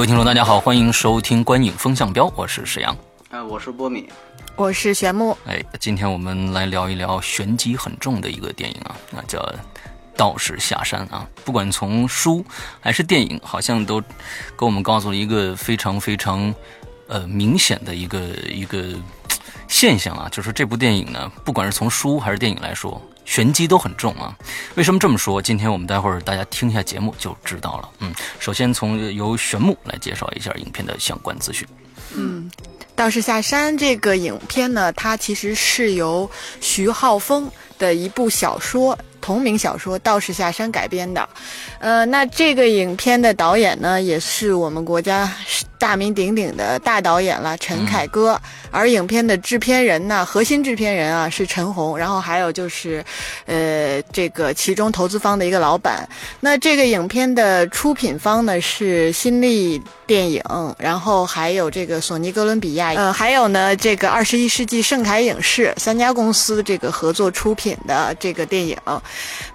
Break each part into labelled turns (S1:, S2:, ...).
S1: 各位听众，大家好，欢迎收听《观影风向标》，我是石阳。
S2: 哎，我是波米。
S3: 我是玄木。
S1: 哎，今天我们来聊一聊玄机很重的一个电影啊，那叫《道士下山》啊。不管从书还是电影，好像都给我们告诉了一个非常非常呃明显的一个一个现象啊，就是这部电影呢，不管是从书还是电影来说，玄机都很重啊。为什么这么说？今天我们待会儿大家听一下节目就知道了。嗯，首先从由玄木来介绍一下影片的相关资讯。
S3: 嗯，《道士下山》这个影片呢，它其实是由徐浩峰的一部小说同名小说《道士下山》改编的。呃，那这个影片的导演呢，也是我们国家大名鼎鼎的大导演了，陈凯歌。而影片的制片人呢，核心制片人啊是陈红，然后还有就是，呃，这个其中投资方的一个老板。那这个影片的出品方呢是新力电影，然后还有这个索尼哥伦比亚，呃，还有呢这个二十一世纪盛凯影视三家公司这个合作出品的这个电影。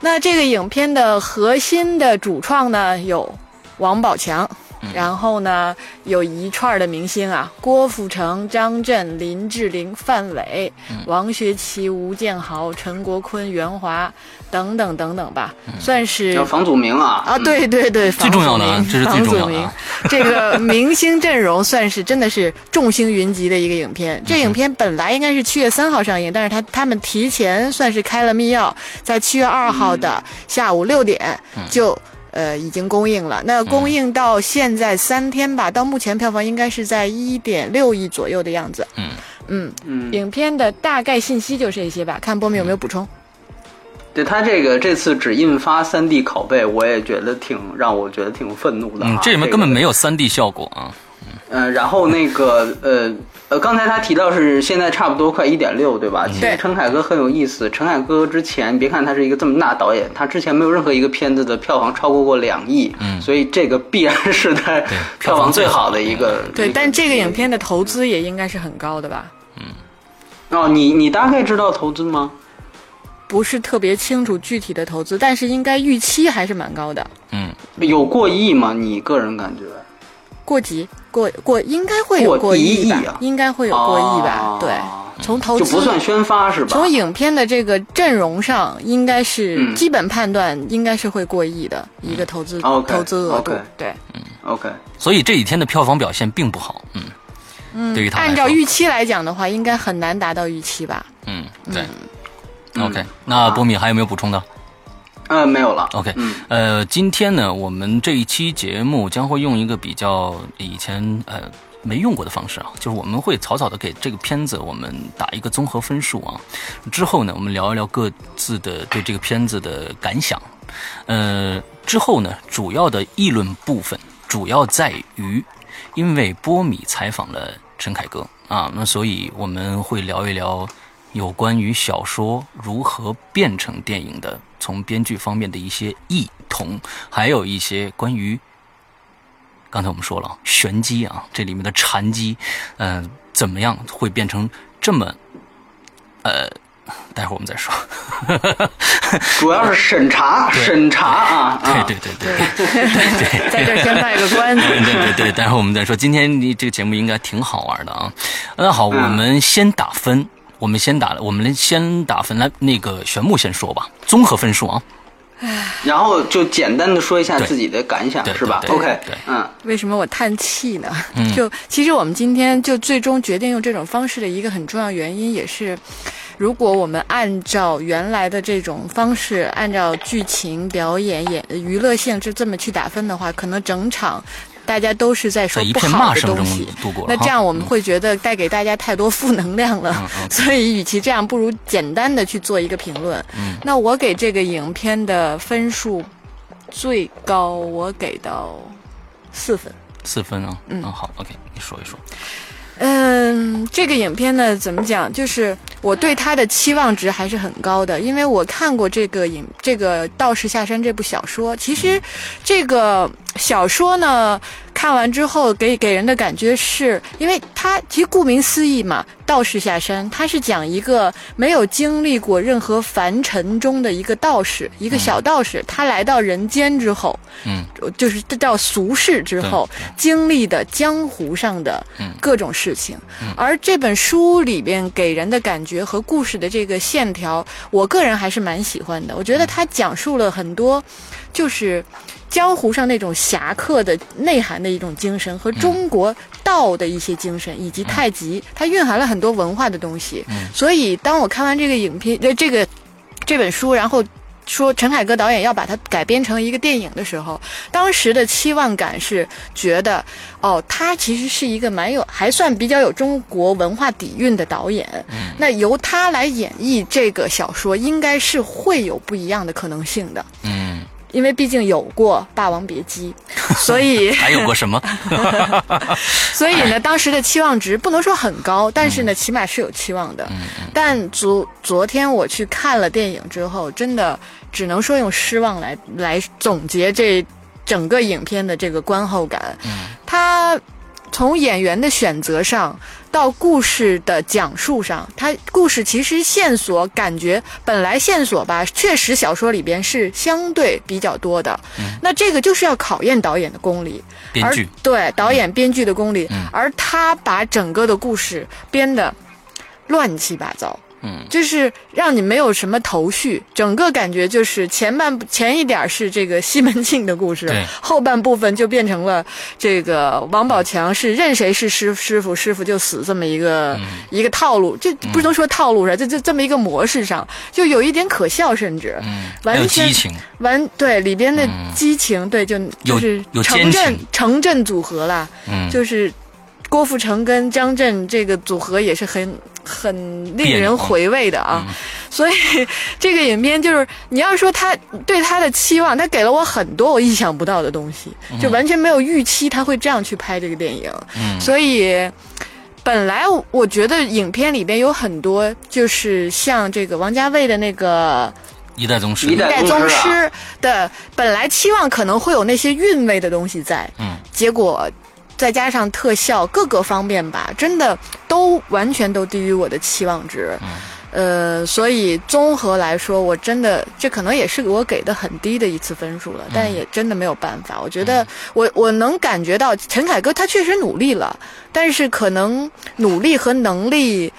S3: 那这个影片的核心的主创呢有王宝强。然后呢，有一串的明星啊，郭富城、张震、林志玲、范伟、王学圻、吴建豪、陈国坤、袁华等等等等吧，算是
S2: 叫房祖名啊。
S3: 啊，对对对，
S1: 最重要的啊这是最重要的啊。
S3: 这个明星阵容算是真的是众星云集的一个影片。这影片本来应该是七月三号上映，但是他他们提前算是开了密钥，在七月二号的下午六点就。呃，已经公映了。那公映到现在三天吧，到目前票房应该是在一点六亿左右的样子。
S1: 嗯
S3: 嗯
S2: 嗯，
S3: 影片的大概信息就这些吧，看波米有没有补充？
S2: 对他这个这次只印发三 D 拷贝，我也觉得挺让我觉得挺愤怒的、啊。
S1: 嗯，这里面根本没有三 D 效果啊。
S2: 嗯、呃，然后那个呃呃，刚才他提到是现在差不多快一点六，对吧？其实陈凯歌很有意思。陈凯歌之前，别看他是一个这么大导演，他之前没有任何一个片子的票房超过过两亿，
S1: 嗯，
S2: 所以这个必然是他票房最好的一个。
S3: 对，但这个影片的投资也应该是很高的吧？
S1: 嗯。
S2: 哦，你你大概知道投资吗？
S3: 不是特别清楚具体的投资，但是应该预期还是蛮高的。
S1: 嗯，
S2: 有过亿吗？你个人感觉？
S3: 过几过过应该会有
S2: 过
S3: 亿
S2: 吧？
S3: 啊、应该会有过亿吧？
S2: 哦、
S3: 对，从投资
S2: 就不算宣发是吧？
S3: 从影片的这个阵容上，应该是、
S2: 嗯、
S3: 基本判断应该是会过亿的一个投资、
S2: 嗯、
S3: 投资额度。
S2: okay,
S3: 对，
S1: 嗯
S2: ，OK。
S1: 所以这几天的票房表现并不好，嗯
S3: 嗯，
S1: 对于他
S3: 按照预期来讲的话，应该很难达到预期吧？
S1: 嗯，对。OK，那波米还有没有补充的？
S2: 呃，没有了。
S1: OK，
S2: 嗯，
S1: 呃，今天呢，我们这一期节目将会用一个比较以前呃没用过的方式啊，就是我们会草草的给这个片子我们打一个综合分数啊，之后呢，我们聊一聊各自的对这个片子的感想。呃，之后呢，主要的议论部分主要在于，因为波米采访了陈凯歌啊，那所以我们会聊一聊。有关于小说如何变成电影的，从编剧方面的一些异同，还有一些关于刚才我们说了玄机啊，这里面的禅机，嗯、呃，怎么样会变成这么，呃，待会儿我们再说。
S2: 主要是审查，审查啊，
S1: 对对对对对对，
S3: 在这先卖个关子。
S1: 对对对对，待会儿我们再说。今天你这个节目应该挺好玩的啊。那好，我们先打分。我们先打，我们先打分来，那个玄木先说吧，综合分数啊。
S2: 然后就简单的说一下自己的感想，是吧？OK，嗯。
S3: 为什么我叹气呢？
S1: 嗯、
S3: 就其实我们今天就最终决定用这种方式的一个很重要原因，也是如果我们按照原来的这种方式，按照剧情、表演、演娱乐性质这么去打分的话，可能整场。大家都是在说不好的东西，那这样我们会觉得带给大家太多负能量了，
S1: 嗯、
S3: 所以与其这样，不如简单的去做一个评论。
S1: 嗯，
S3: 那我给这个影片的分数最高，我给到四分。
S1: 四分啊，嗯，好，OK，你说一说。
S3: 嗯，这个影片呢，怎么讲？就是我对它的期望值还是很高的，因为我看过这个影，这个《道士下山》这部小说。其实，这个小说呢。看完之后，给给人的感觉是，因为他其实顾名思义嘛，道士下山，他是讲一个没有经历过任何凡尘中的一个道士，一个小道士，他来到人间之后，
S1: 嗯，
S3: 就是到俗世之后经历的江湖上的各种事情。而这本书里边给人的感觉和故事的这个线条，我个人还是蛮喜欢的。我觉得他讲述了很多，就是。江湖上那种侠客的内涵的一种精神，和中国道的一些精神，以及太极，它蕴含了很多文化的东西。所以，当我看完这个影片，呃，这个这本书，然后说陈凯歌导演要把它改编成一个电影的时候，当时的期望感是觉得，哦，他其实是一个蛮有，还算比较有中国文化底蕴的导演。那由他来演绎这个小说，应该是会有不一样的可能性的。
S1: 嗯。
S3: 因为毕竟有过《霸王别姬》，所以
S1: 还有过什么？
S3: 所以呢，当时的期望值不能说很高，但是呢，起码是有期望的。但昨昨天我去看了电影之后，真的只能说用失望来来总结这整个影片的这个观后感。嗯他从演员的选择上。到故事的讲述上，它故事其实线索感觉本来线索吧，确实小说里边是相对比较多的。那这个就是要考验导演的功力，
S1: 编剧
S3: 对导演编剧的功力，而他把整个的故事编的乱七八糟。
S1: 嗯，
S3: 就是让你没有什么头绪，整个感觉就是前半前一点是这个西门庆的故事，后半部分就变成了这个王宝强是任谁是师师傅，师傅就死这么一个一个套路，这不能说套路上，这这这么一个模式上，就有一点可笑，甚至
S1: 嗯，
S3: 完全完对里边的激情，对，就就是城镇城镇组合啦，
S1: 嗯，
S3: 就是郭富城跟张震这个组合也是很。很令人回味的啊，所以这个影片就是你要说他对他的期望，他给了我很多我意想不到的东西，就完全没有预期他会这样去拍这个电影。所以本来我觉得影片里边有很多就是像这个王家卫的那个《
S1: 一代宗师》，
S2: 一
S3: 代宗师的本来期望可能会有那些韵味的东西在，
S1: 嗯，
S3: 结果。再加上特效各个方面吧，真的都完全都低于我的期望值，呃，所以综合来说，我真的这可能也是我给的很低的一次分数了，但也真的没有办法。我觉得我我能感觉到陈凯歌他确实努力了，但是可能努力和能力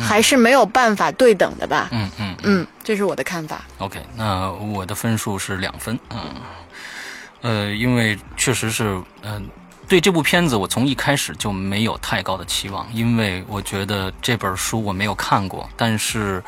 S3: 还是没有办法对等的吧。
S1: 嗯嗯
S3: 嗯，这是我的看法。
S1: OK，那我的分数是两分。嗯，呃，因为确实是嗯。对这部片子，我从一开始就没有太高的期望，因为我觉得这本书我没有看过，但是，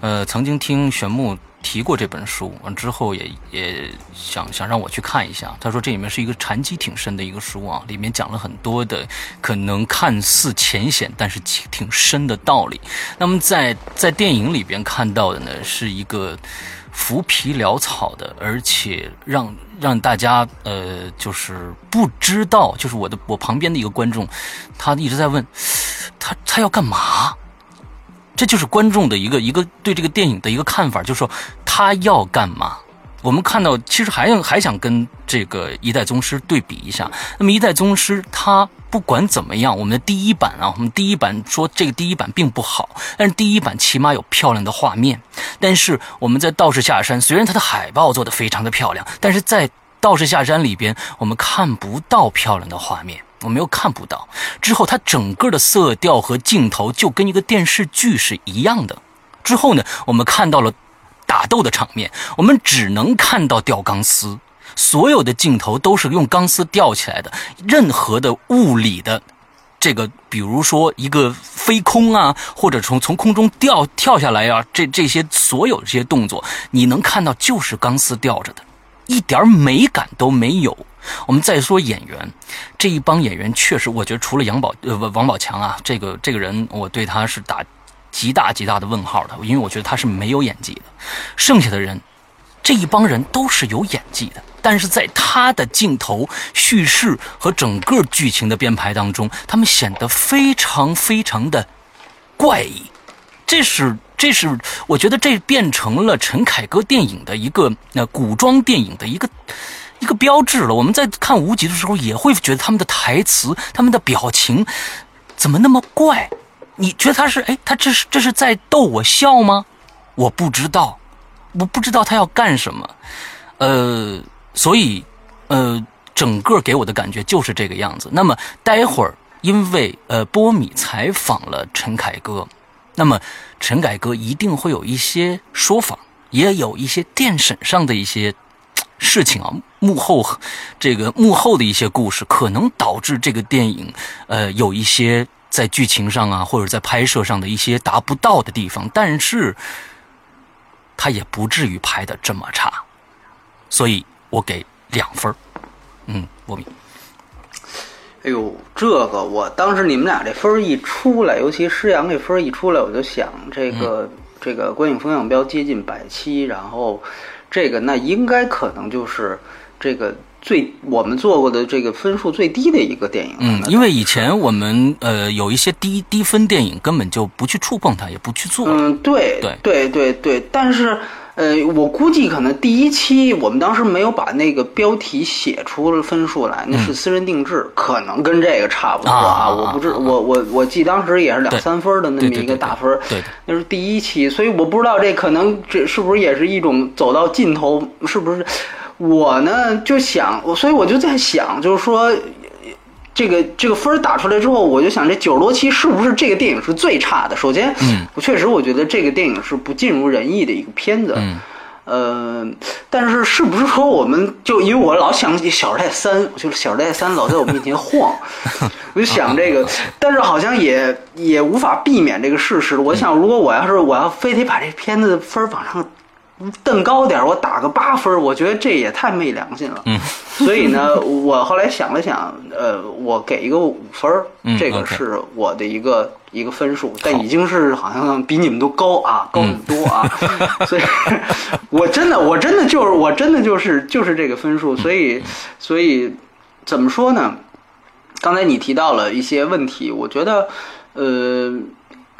S1: 呃，曾经听玄木提过这本书，完之后也也想想让我去看一下。他说这里面是一个禅机挺深的一个书啊，里面讲了很多的可能看似浅显，但是挺深的道理。那么在在电影里边看到的呢，是一个浮皮潦草的，而且让。让大家呃，就是不知道，就是我的我旁边的一个观众，他一直在问，他他要干嘛？这就是观众的一个一个对这个电影的一个看法，就是说他要干嘛？我们看到其实还还想跟这个一代宗师对比一下。那么一代宗师他不管怎么样，我们的第一版啊，我们第一版说这个第一版并不好，但是第一版起码有漂亮的画面。但是我们在道士下山，虽然它的海报做的非常的漂亮，但是在道士下山里边我们看不到漂亮的画面，我们又看不到。之后它整个的色调和镜头就跟一个电视剧是一样的。之后呢，我们看到了。打斗的场面，我们只能看到吊钢丝，所有的镜头都是用钢丝吊起来的。任何的物理的，这个比如说一个飞空啊，或者从从空中掉跳下来啊，这这些所有这些动作，你能看到就是钢丝吊着的，一点美感都没有。我们再说演员，这一帮演员确实，我觉得除了杨宝呃王宝强啊，这个这个人，我对他是打。极大极大的问号的，因为我觉得他是没有演技的。剩下的人，这一帮人都是有演技的。但是在他的镜头、叙事和整个剧情的编排当中，他们显得非常非常的怪异。这是，这是，我觉得这变成了陈凯歌电影的一个呃古装电影的一个一个标志了。我们在看无极的时候，也会觉得他们的台词、他们的表情怎么那么怪？你觉得他是哎，他这是这是在逗我笑吗？我不知道，我不知道他要干什么。呃，所以呃，整个给我的感觉就是这个样子。那么待会儿，因为呃波米采访了陈凯歌。那么，陈凯歌一定会有一些说法，也有一些电审上的一些事情啊，幕后这个幕后的一些故事，可能导致这个电影呃有一些在剧情上啊，或者在拍摄上的一些达不到的地方，但是他也不至于拍的这么差，所以我给两分嗯，我米。
S2: 哎呦，这个我当时你们俩这分一出来，尤其施洋这分一出来，我就想这个这个观影风向标接近百七，然后这个那应该可能就是这个最我们做过的这个分数最低的一个电影。
S1: 嗯，因为以前我们呃有一些低低分电影根本就不去触碰它，也不去做。
S2: 嗯，对
S1: 对
S2: 对对对，但是。呃，我估计可能第一期我们当时没有把那个标题写出了分数来，那是私人定制，可能跟这个差不多啊。我不知我我我记当时也是两三分的那么一个大分，
S1: 对，
S2: 那是第一期，所以我不知道这可能这是不是也是一种走到尽头，是不是？我呢就想，我所以我就在想，就是说。这个这个分打出来之后，我就想这九十多期是不是这个电影是最差的？首先，
S1: 嗯，
S2: 我确实我觉得这个电影是不尽如人意的一个片子，
S1: 嗯，
S2: 呃，但是是不是说我们就因为我老想起《小时代三》，就是《小时代三》老在我面前晃，我就想这个，但是好像也也无法避免这个事实。我想，如果我要是我要非得把这片子分往上。瞪高点，我打个八分，我觉得这也太没良心了。
S1: 嗯，
S2: 所以呢，我后来想了想，呃，我给一个五分，这个是我的一个一个分数，但已经是好像比你们都高啊，高很多啊。所以，我真的，我真的就是，我真的就是就是这个分数。所以，所以怎么说呢？刚才你提到了一些问题，我觉得，呃，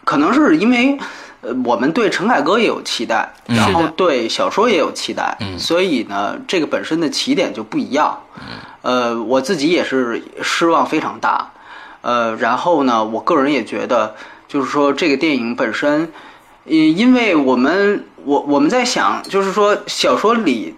S2: 可能是因为。呃，我们对陈凯歌也有期待，然后对小说也有期待，所以呢，这个本身的起点就不一样。呃，我自己也是失望非常大。呃，然后呢，我个人也觉得，就是说这个电影本身，因因为我们我我们在想，就是说小说里，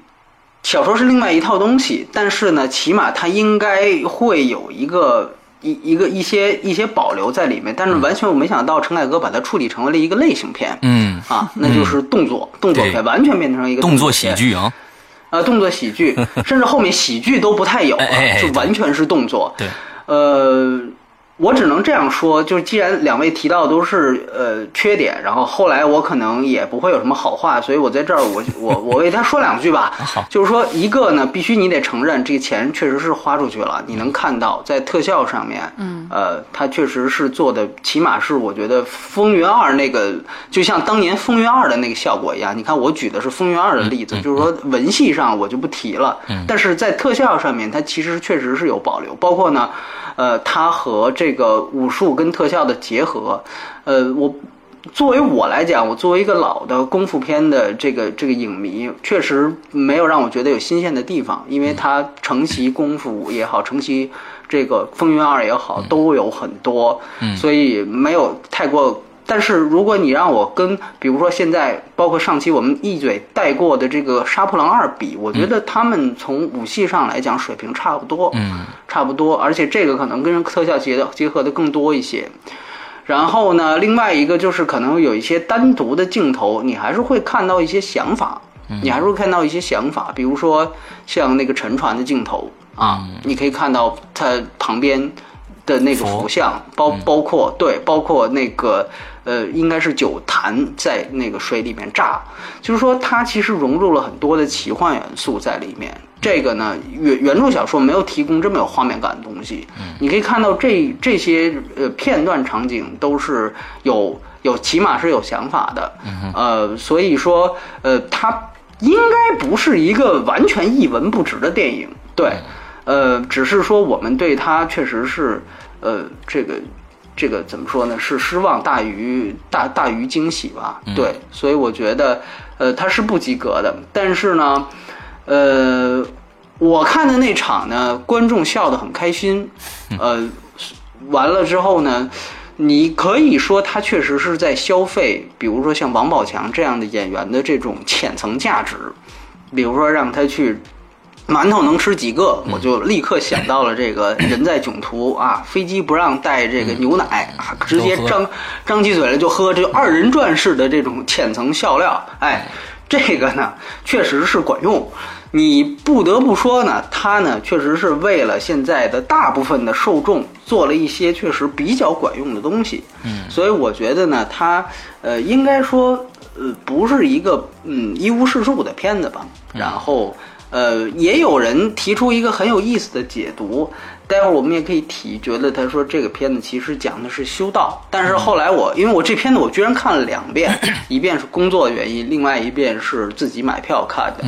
S2: 小说是另外一套东西，但是呢，起码它应该会有一个。一一个一些一些保留在里面，但是完全我没想到陈凯歌把它处理成为了一个类型片，
S1: 嗯
S2: 啊，那就是动作动作片，完全变成一个
S1: 动
S2: 作
S1: 喜剧啊，
S2: 啊，动作喜剧，甚至后面喜剧都不太有，就完全是动作，
S1: 对，
S2: 呃。我只能这样说，就是既然两位提到都是呃缺点，然后后来我可能也不会有什么好话，所以我在这儿我 我我为他说两句吧。
S1: 好，
S2: 就是说一个呢，必须你得承认这个钱确实是花出去了，你能看到在特效上面，
S3: 嗯，
S2: 呃，他确实是做的，起码是我觉得《风云二》那个，就像当年《风云二》的那个效果一样。你看我举的是《风云二》的例子，就是说文戏上我就不提了，但是在特效上面，它其实确实是有保留，包括呢。呃，它和这个武术跟特效的结合，呃，我作为我来讲，我作为一个老的功夫片的这个这个影迷，确实没有让我觉得有新鲜的地方，因为它承袭功夫也好，承袭这个风云二也好，都有很多，所以没有太过。但是如果你让我跟，比如说现在，包括上期我们一嘴带过的这个《杀破狼二》比，我觉得他们从武器上来讲水平差不多，
S1: 嗯，
S2: 差不多，而且这个可能跟特效结的结合的更多一些。然后呢，另外一个就是可能有一些单独的镜头，你还是会看到一些想法，你还是会看到一些想法，比如说像那个沉船的镜头啊，你可以看到它旁边的那个佛像，包包括对，包括那个。呃，应该是酒坛在那个水里面炸，就是说它其实融入了很多的奇幻元素在里面。这个呢，原原著小说没有提供这么有画面感的东西。
S1: 嗯，
S2: 你可以看到这这些呃片段场景都是有有起码是有想法的。
S1: 嗯
S2: 呃，所以说呃它。应该不是一个完全一文不值的电影，对，呃，只是说我们对它确实是，呃，这个这个怎么说呢？是失望大于大大于惊喜吧？对，所以我觉得，呃，他是不及格的。但是呢，呃，我看的那场呢，观众笑得很开心，呃，完了之后呢。你可以说他确实是在消费，比如说像王宝强这样的演员的这种浅层价值，比如说让他去馒头能吃几个，我就立刻想到了这个 人在囧途啊，飞机不让带这个牛奶啊，直接张张起嘴来就喝，这二人转式的这种浅层笑料，哎，这个呢确实是管用。你不得不说呢，他呢确实是为了现在的大部分的受众做了一些确实比较管用的东西。
S1: 嗯，
S2: 所以我觉得呢，他呃应该说呃不是一个嗯一无是处的片子吧。然后呃也有人提出一个很有意思的解读。待会儿我们也可以提，觉得他说这个片子其实讲的是修道，但是后来我因为我这片子我居然看了两遍，一遍是工作的原因，另外一遍是自己买票看的，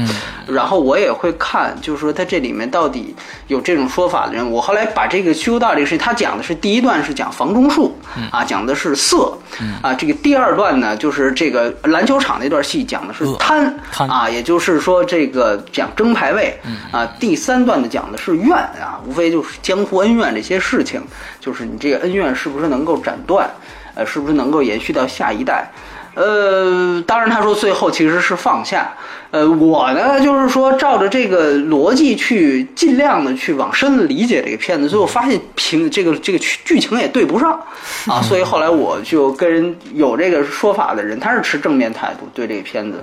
S2: 然后我也会看，就是说他这里面到底有这种说法的人，我后来把这个修道这个事情，他讲的是第一段是讲房中术，啊，讲的是色，啊，这个第二段呢就是这个篮球场那段戏讲的是贪，啊，也就是说这个讲争排位，啊，第三段呢讲的是怨啊，无非就是。江湖恩怨这些事情，就是你这个恩怨是不是能够斩断，呃，是不是能够延续到下一代？呃，当然他说最后其实是放下。呃，我呢就是说照着这个逻辑去尽量的去往深的理解这个片子，最后发现平这个这个剧情也对不上 啊，所以后来我就跟有这个说法的人，他是持正面态度对这个片子，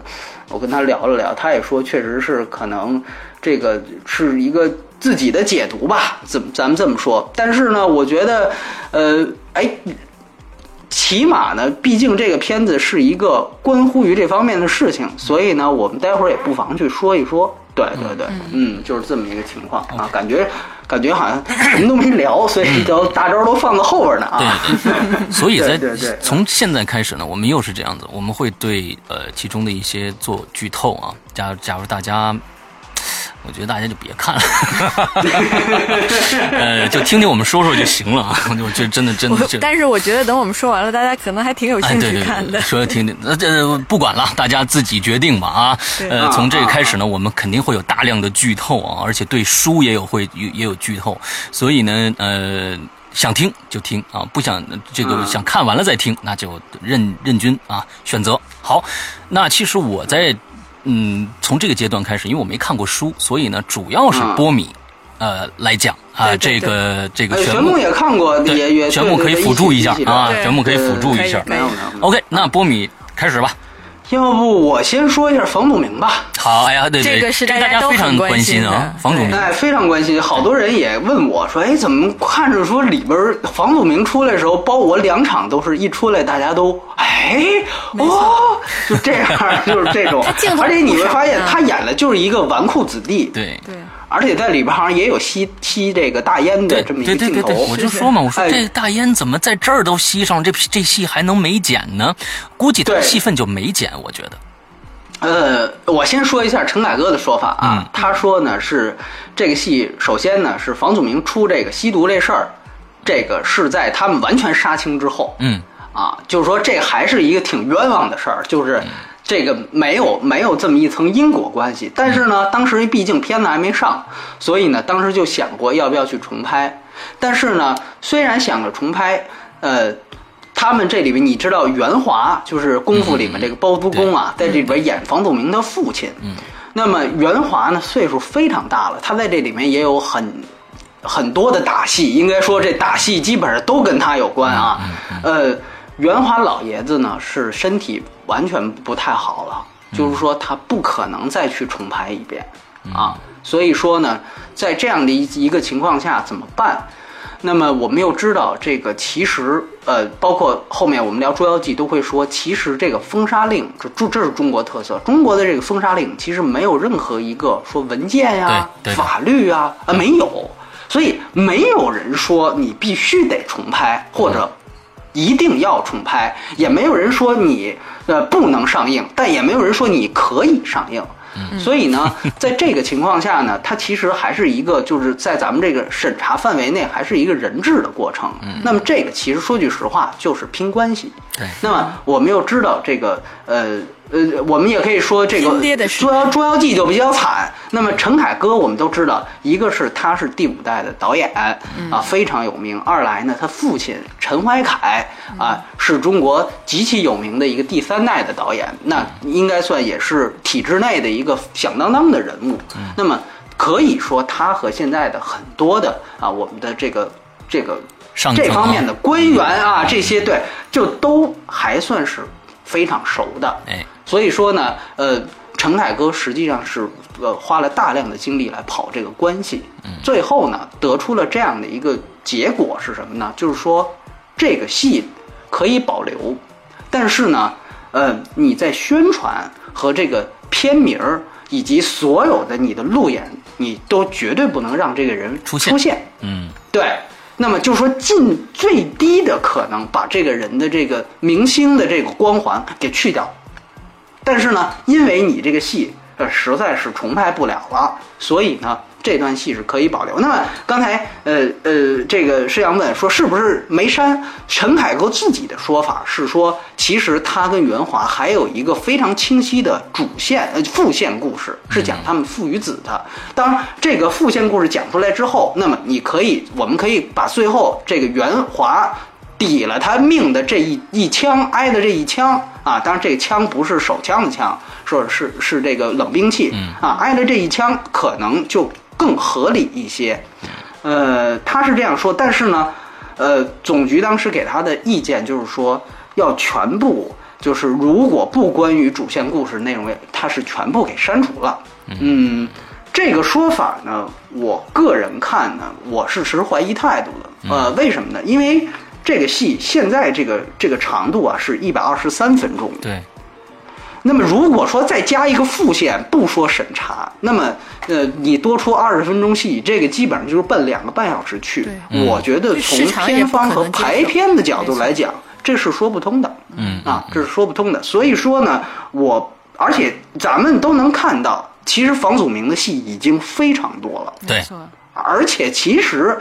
S2: 我跟他聊了聊，他也说确实是可能这个是一个。自己的解读吧，怎么咱们这么说？但是呢，我觉得，呃，哎，起码呢，毕竟这个片子是一个关乎于这方面的事情，所以呢，我们待会儿也不妨去说一说。对对对，嗯，就是这么一个情况啊，感觉感觉好像什么都没聊，所以都大招都放到后边呢
S1: 啊。对对，所以在
S2: 对对
S1: 从现在开始呢，我们又是这样子，我们会对呃其中的一些做剧透啊。假假如大家。我觉得大家就别看了，呃，就听听我们说说就行了啊。我就真的真的，
S3: 但是我觉得等我们说完了，大家可能还挺有兴趣看的。
S1: 说听听，那这不管了，大家自己决定吧啊。呃，从这个开始呢，我们肯定会有大量的剧透啊，而且对书也有会也有剧透，所以呢，呃，想听就听啊，不想这个想看完了再听，那就任任君啊选择。好，那其实我在。嗯，从这个阶段开始，因为我没看过书，所以呢，主要是波米，呃，来讲啊，这个这个
S2: 玄牧也看过，对，
S1: 玄牧可以辅助一下啊，玄牧可以辅助一下，
S2: 没有没有。
S1: OK，那波米开始吧。
S2: 要不我先说一下房祖名吧。
S1: 好，哎呀，对对，
S3: 这个是
S1: 大
S3: 家
S1: 非常关
S3: 心
S1: 啊，房祖名，
S2: 哎，非常关心。好多人也问我说，哎，怎么看着说里边房祖名出来的时候，包我两场都是一出来，大家都哎哦，就这样，就是这种。而且你会发现，他演的就是一个纨绔子弟。
S1: 对
S3: 对。
S2: 而且在里边好像也有吸吸这个大烟的这么一个镜头，
S1: 我就说嘛，我说这大烟怎么在这儿都吸上，这这戏还能没剪呢？估计他戏份就没剪，我觉得。
S2: 呃，我先说一下陈凯歌的说法啊，他说呢是这个戏，首先呢是房祖名出这个吸毒这事儿，这个是在他们完全杀青之后，
S1: 嗯，
S2: 啊，就是说这还是一个挺冤枉的事儿，就是。这个没有没有这么一层因果关系，但是呢，当时毕竟片子还没上，所以呢，当时就想过要不要去重拍。但是呢，虽然想着重拍，呃，他们这里边你知道袁华就是功夫里面这个包租公啊，在这里边演房祖名的父亲。
S1: 嗯。
S2: 那么袁华呢，岁数非常大了，他在这里面也有很很多的打戏，应该说这打戏基本上都跟他有关啊。呃。袁华老爷子呢是身体完全不太好了，就是说他不可能再去重拍一遍啊。所以说呢，在这样的一一个情况下怎么办？那么我们又知道这个其实呃，包括后面我们聊《捉妖记》都会说，其实这个封杀令这这这是中国特色，中国的这个封杀令其实没有任何一个说文件呀、法律啊啊没有，所以没有人说你必须得重拍或者。一定要重拍，也没有人说你呃不能上映，但也没有人说你可以上映。所以呢，在这个情况下呢，它其实还是一个就是在咱们这个审查范围内，还是一个人质的过程。那么这个其实说句实话，就是拼关系。
S1: 对。
S2: 那么我们又知道这个呃。呃，我们也可以说这个《捉妖捉妖记》就比较惨。那么陈凯歌，我们都知道，一个是他是第五代的导演啊，非常有名；二来呢，他父亲陈怀凯啊，是中国极其有名的一个第三代的导演，那应该算也是体制内的一个响当当的人物。那么可以说，他和现在的很多的啊，我们的这个这个这方面的官员啊，这些对，就都还算是非常熟的。
S1: 哎。
S2: 所以说呢，呃，陈凯歌实际上是呃花了大量的精力来跑这个关系，最后呢得出了这样的一个结果是什么呢？就是说这个戏可以保留，但是呢，呃，你在宣传和这个片名儿以及所有的你的路演，你都绝对不能让这个人
S1: 出
S2: 现。
S1: 嗯，
S2: 对。那么就说尽最低的可能把这个人的这个明星的这个光环给去掉。但是呢，因为你这个戏呃实在是重拍不了了，所以呢这段戏是可以保留。那么刚才呃呃这个施阳问说是不是没删？陈凯歌自己的说法是说，其实他跟袁华还有一个非常清晰的主线呃副线故事，是讲他们父与子的。当这个副线故事讲出来之后，那么你可以我们可以把最后这个袁华。抵了他命的这一一枪挨的这一枪啊，当然这个枪不是手枪的枪，说是是这个冷兵器啊，挨了这一枪可能就更合理一些。呃，他是这样说，但是呢，呃，总局当时给他的意见就是说要全部，就是如果不关于主线故事内容，他是全部给删除了。嗯，这个说法呢，我个人看呢，我是持怀疑态度的。呃，为什么呢？因为。这个戏现在这个这个长度啊是一百二十三分钟。
S1: 对。
S2: 那么如果说再加一个副线，不说审查，那么呃，你多出二十分钟戏，这个基本上就是奔两个半小时去。我觉得从片方和排片的角度来讲，这是说不通的。
S1: 嗯。
S2: 啊，这是说不通的。所以说呢，我而且咱们都能看到，其实房祖名的戏已经非常多了。
S1: 对。
S2: 而且其实。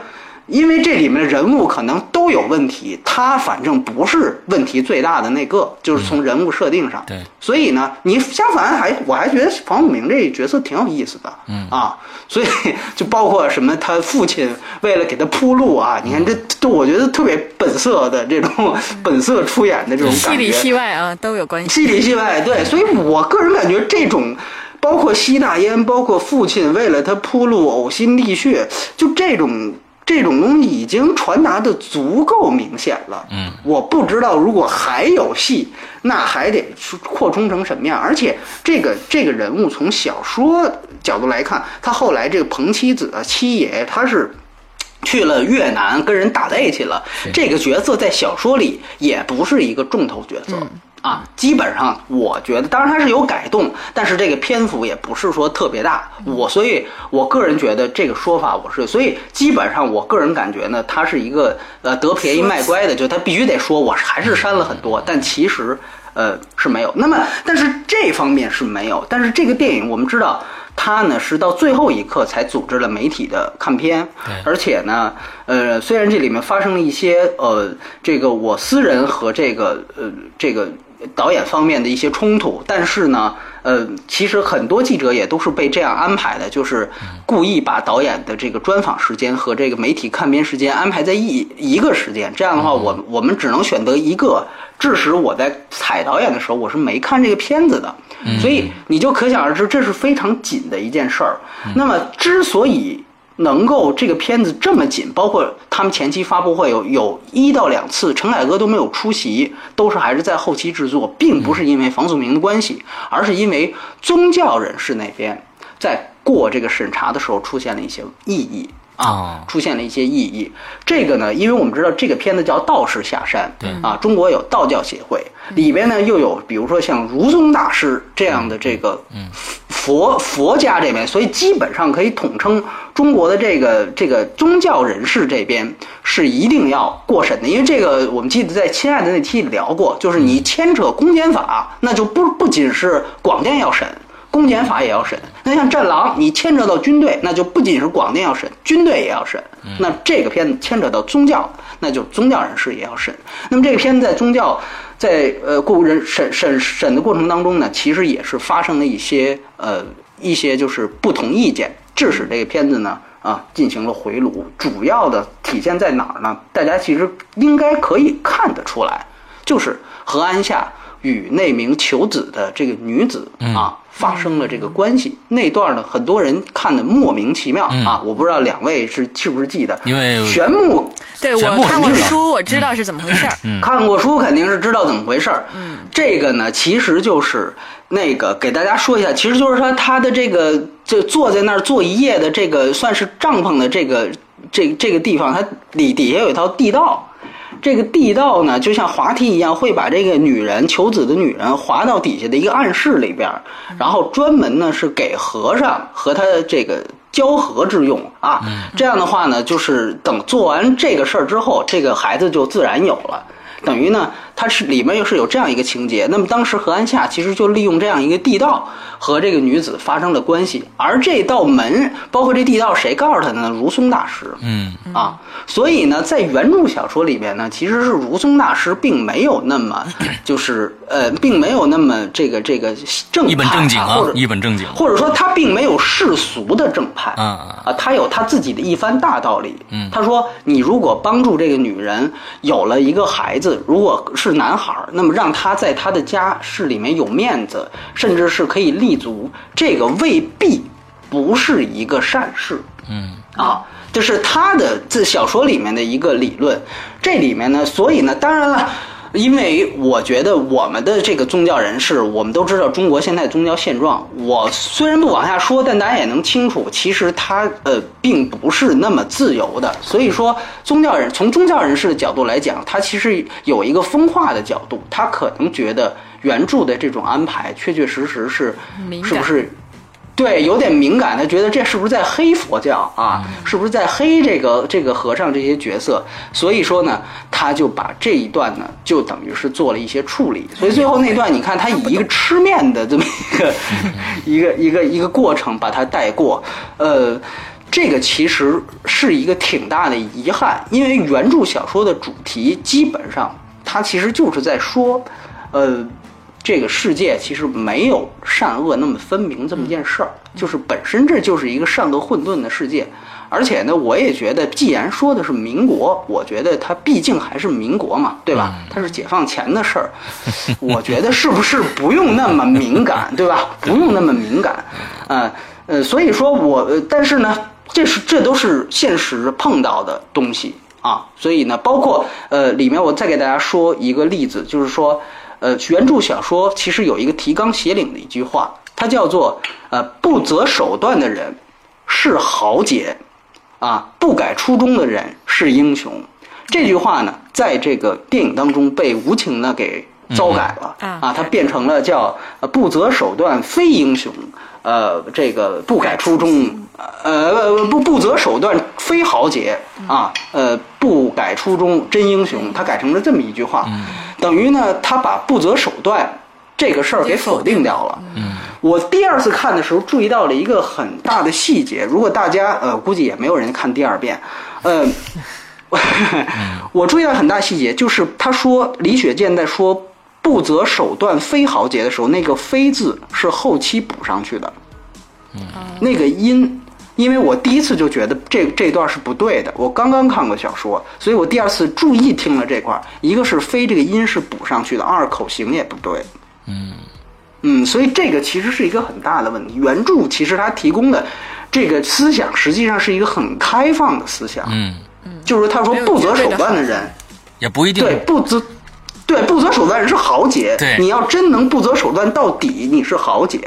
S2: 因为这里面的人物可能都有问题，他反正不是问题最大的那个，就是从人物设定上。
S1: 对，
S2: 所以呢，你相反还我还觉得房祖名这角色挺有意思的。
S1: 嗯
S2: 啊，所以 就包括什么他父亲为了给他铺路啊，你看这都我觉得特别本色的这种本色出演的这种感觉，
S3: 戏里戏外啊都有关系。
S2: 戏里戏外对，所以我个人感觉这种包括吸大烟，包括父亲为了他铺路呕心沥血，就这种。这种东西已经传达的足够明显了。
S1: 嗯，
S2: 我不知道如果还有戏，那还得扩充成什么样。而且这个这个人物从小说角度来看，他后来这个彭七子啊七爷，他是去了越南跟人打在一起了。这个角色在小说里也不是一个重头角色。啊，基本上我觉得，当然它是有改动，但是这个篇幅也不是说特别大。我所以，我个人觉得这个说法我是，所以基本上我个人感觉呢，他是一个呃得便宜卖乖的，就他必须得说，我还是删了很多，但其实呃是没有。那么，但是这方面是没有，但是这个电影我们知道，他呢是到最后一刻才组织了媒体的看片，而且呢，呃，虽然这里面发生了一些呃，这个我私人和这个呃这个。导演方面的一些冲突，但是呢，呃，其实很多记者也都是被这样安排的，就是故意把导演的这个专访时间和这个媒体看片时间安排在一一个时间。这样的话，我我们只能选择一个。致使我在采导演的时候，我是没看这个片子的，所以你就可想而知，这是非常紧的一件事儿。那么，之所以能够这个片子这么紧，包括他们前期发布会有有一到两次，陈凯歌都没有出席，都是还是在后期制作，并不是因为房祖名的关系，而是因为宗教人士那边在过这个审查的时候出现了一些异议。啊，出现了一些异议。这个呢，因为我们知道这个片子叫《道士下山》，
S1: 对
S2: 啊，中国有道教协会，里边呢又有比如说像儒宗大师这样的这个佛佛家这边，所以基本上可以统称中国的这个这个宗教人士这边是一定要过审的。因为这个我们记得在《亲爱的》那期里聊过，就是你牵扯公检法，那就不不仅是广电要审。公检法也要审。那像《战狼》，你牵扯到军队，那就不仅是广电要审，军队也要审。那这个片子牵扯到宗教，那就宗教人士也要审。那么这个片子在宗教在呃过人审审审的过程当中呢，其实也是发生了一些呃一些就是不同意见，致使这个片子呢啊进行了回炉。主要的体现在哪儿呢？大家其实应该可以看得出来，就是何安夏与那名求子的这个女子啊。发生了这个关系，那段呢，很多人看的莫名其妙啊！我不知道两位是是不是记得？
S1: 因为
S2: 玄牧，
S3: 对我看过书，我知道是怎么回事儿。
S2: 看过书肯定是知道怎么回事儿。嗯，这个呢，其实就是那个给大家说一下，其实就是说他的这个就坐在那儿坐一夜的这个算是帐篷的这个这这个地方，它底底下有一条地道。这个地道呢，就像滑梯一样，会把这个女人求子的女人滑到底下的一个暗室里边，然后专门呢是给和尚和他这个交合之用啊。这样的话呢，就是等做完这个事儿之后，这个孩子就自然有了。等于呢，它是里面又是有这样一个情节。那么当时何安夏其实就利用这样一个地道和这个女子发生了关系，而这道门，包括这地道，谁告诉他的呢？如松大师。
S1: 嗯
S2: 啊，所以呢，在原著小说里面呢，其实是如松大师并没有那么就是呃，并没有那么这个这个正
S1: 一本正经
S2: 啊，或者
S1: 一本正经，
S2: 或者说他并没有世俗的正派。
S1: 啊
S2: 啊，他有他自己的一番大道理。
S1: 嗯，
S2: 他说，你如果帮助这个女人有了一个孩子。如果是男孩儿，那么让他在他的家世里面有面子，甚至是可以立足，这个未必不是一个善事。
S1: 嗯，
S2: 啊，这是他的这小说里面的一个理论。这里面呢，所以呢，当然了。因为我觉得我们的这个宗教人士，我们都知道中国现在宗教现状。我虽然不往下说，但大家也能清楚，其实他呃并不是那么自由的。所以说，宗教人从宗教人士的角度来讲，他其实有一个分化的角度，他可能觉得原著的这种安排确确实实是是不是？对，有点敏感，他觉得这是不是在黑佛教啊？是不是在黑这个这个和尚这些角色？所以说呢，他就把这一段呢，就等于是做了一些处理。所以最后那段，你看他以一个吃面的这么一个 一个一个一个过程把它带过。呃，这个其实是一个挺大的遗憾，因为原著小说的主题基本上，它其实就是在说，呃。这个世界其实没有善恶那么分明这么件事儿，就是本身这就是一个善恶混沌的世界。而且呢，我也觉得，既然说的是民国，我觉得它毕竟还是民国嘛，对吧？它是解放前的事儿，我觉得是不是不用那么敏感，对吧？不用那么敏感，呃呃，所以说我，但是呢，这是这都是现实碰到的东西啊。所以呢，包括呃，里面我再给大家说一个例子，就是说。呃，原著小说其实有一个提纲挈领的一句话，它叫做“呃，不择手段的人是豪杰，啊，不改初衷的人是英雄。”这句话呢，在这个电影当中被无情的给糟改了啊，它变成了叫“呃，不择手段非英雄”，呃，这个不改初衷，呃，不不择手段非豪杰啊，呃，不改初衷真英雄，它改成了这么一句话。等于呢，他把不择手段这个事儿给否定掉了。
S1: 嗯，
S2: 我第二次看的时候注意到了一个很大的细节。如果大家呃，估计也没有人看第二遍。呃，我注意到很大细节，就是他说李雪健在说“不择手段非豪杰”的时候，那个“非”字是后期补上去的。
S1: 嗯，
S2: 那个音。因为我第一次就觉得这这段是不对的，我刚刚看过小说，所以我第二次注意听了这块一个是非这个音是补上去的，二口型也不对。
S1: 嗯
S2: 嗯，所以这个其实是一个很大的问题。原著其实它提供的这个思想实际上是一个很开放的思想。
S1: 嗯
S3: 嗯，
S2: 就是他说不择手段的人
S1: 也不一定
S2: 对不择。对，不择手段人是豪杰。
S1: 对，
S2: 你要真能不择手段到底，你是豪杰。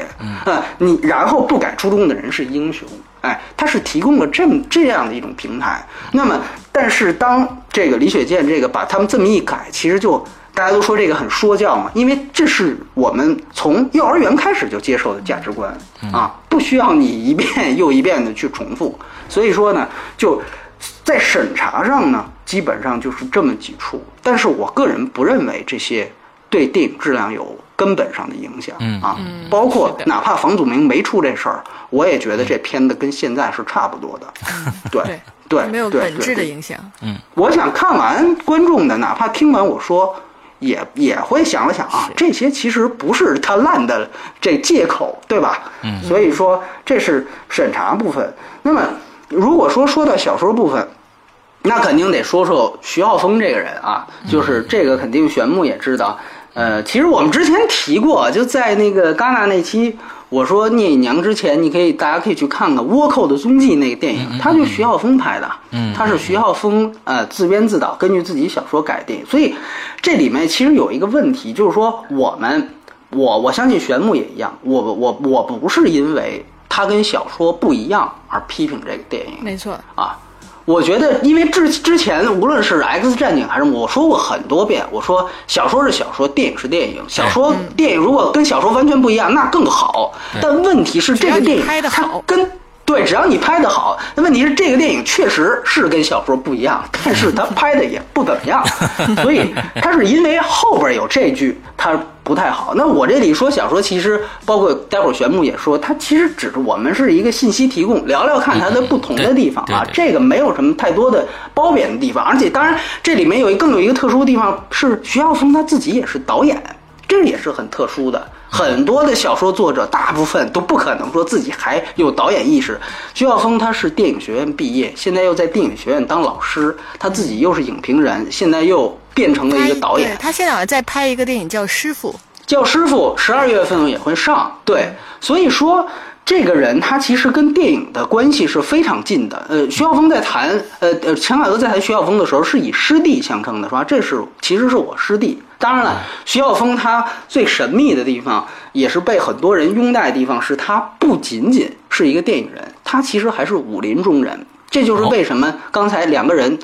S2: 嗯，你然后不改初衷的人是英雄。哎，他是提供了这么这样的一种平台。那么，但是当这个李雪健这个把他们这么一改，其实就大家都说这个很说教嘛，因为这是我们从幼儿园开始就接受的价值观啊，不需要你一遍 又一遍的去重复。所以说呢，就在审查上呢。基本上就是这么几处，但是我个人不认为这些对电影质量有根本上的影响
S1: 嗯
S2: 啊，包括哪怕房祖名没出这事儿，我也觉得这片子跟现在是差不多的，对
S3: 对
S2: 对，
S3: 没有
S2: 对
S3: 本质的影响。嗯。
S2: 我想看完观众的，哪怕听完我说，也也会想了想啊，这些其实不是他烂的这借口，对吧？嗯，所以说这是审查部分。那么如果说说到小说部分，那肯定得说说徐浩峰这个人啊，就是这个肯定玄牧也知道。呃，其实我们之前提过，就在那个戛纳那期，我说聂隐娘之前，你可以大家可以去看看《倭寇的踪迹》那个电影，它就徐浩峰拍的，
S1: 嗯
S2: 他是徐浩峰呃自编自导，根据自己小说改的电影，所以这里面其实有一个问题，就是说我们我我相信玄牧也一样，我我我不是因为他跟小说不一样而批评这个电影，
S3: 没错，
S2: 啊，我觉得，因为之之前无论是 X 战警还是我说过很多遍，我说小说是小说，电影是电影。小说、电影如果跟小说完全不一样，那更好。但问题是，这个电影它
S3: 好
S2: 跟对，只要你拍的好，那问题是这个电影确实是跟小说不一样，但是它拍的也不怎么样，所以它是因为后边有这句他不太好。那我这里说小说，其实包括待会儿玄牧也说，它其实只是我们是一个信息提供，聊聊看它的不同的地方啊这个没有什么太多的褒贬的地方，而且当然这里面有一更有一个特殊的地方是徐浩峰他自己也是导演，这也是很特殊的。很多的小说作者，大部分都不可能说自己还有导演意识。徐晓峰他是电影学院毕业，现在又在电影学院当老师，他自己又是影评人，现在又变成了一个导演
S3: 对。他现在好像在拍一个电影叫《师傅》，
S2: 叫师傅十二月份也会上，对，所以说这个人他其实跟电影的关系是非常近的。呃，徐浩峰在谈，呃呃，陈凯歌在谈徐浩峰的时候是以师弟相称的，是吧？这是其实是我师弟。当然了，徐浩峰他最神秘的地方，也是被很多人拥戴的地方，是他不仅仅是一个电影人，他其实还是武林中人。这就是为什么刚才两个人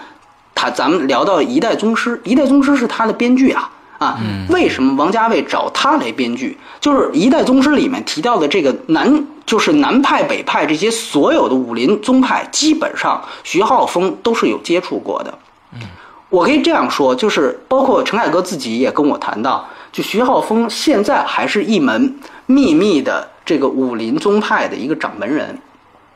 S2: 他咱们聊到《一代宗师》，《一代宗师》是他的编剧啊啊，为什么王家卫找他来编剧？就是《一代宗师》里面提到的这个南，就是南派、北派这些所有的武林宗派，基本上徐浩峰都是有接触过的。嗯我可以这样说，就是包括陈凯歌自己也跟我谈到，就徐浩峰现在还是一门秘密的这个武林宗派的一个掌门人。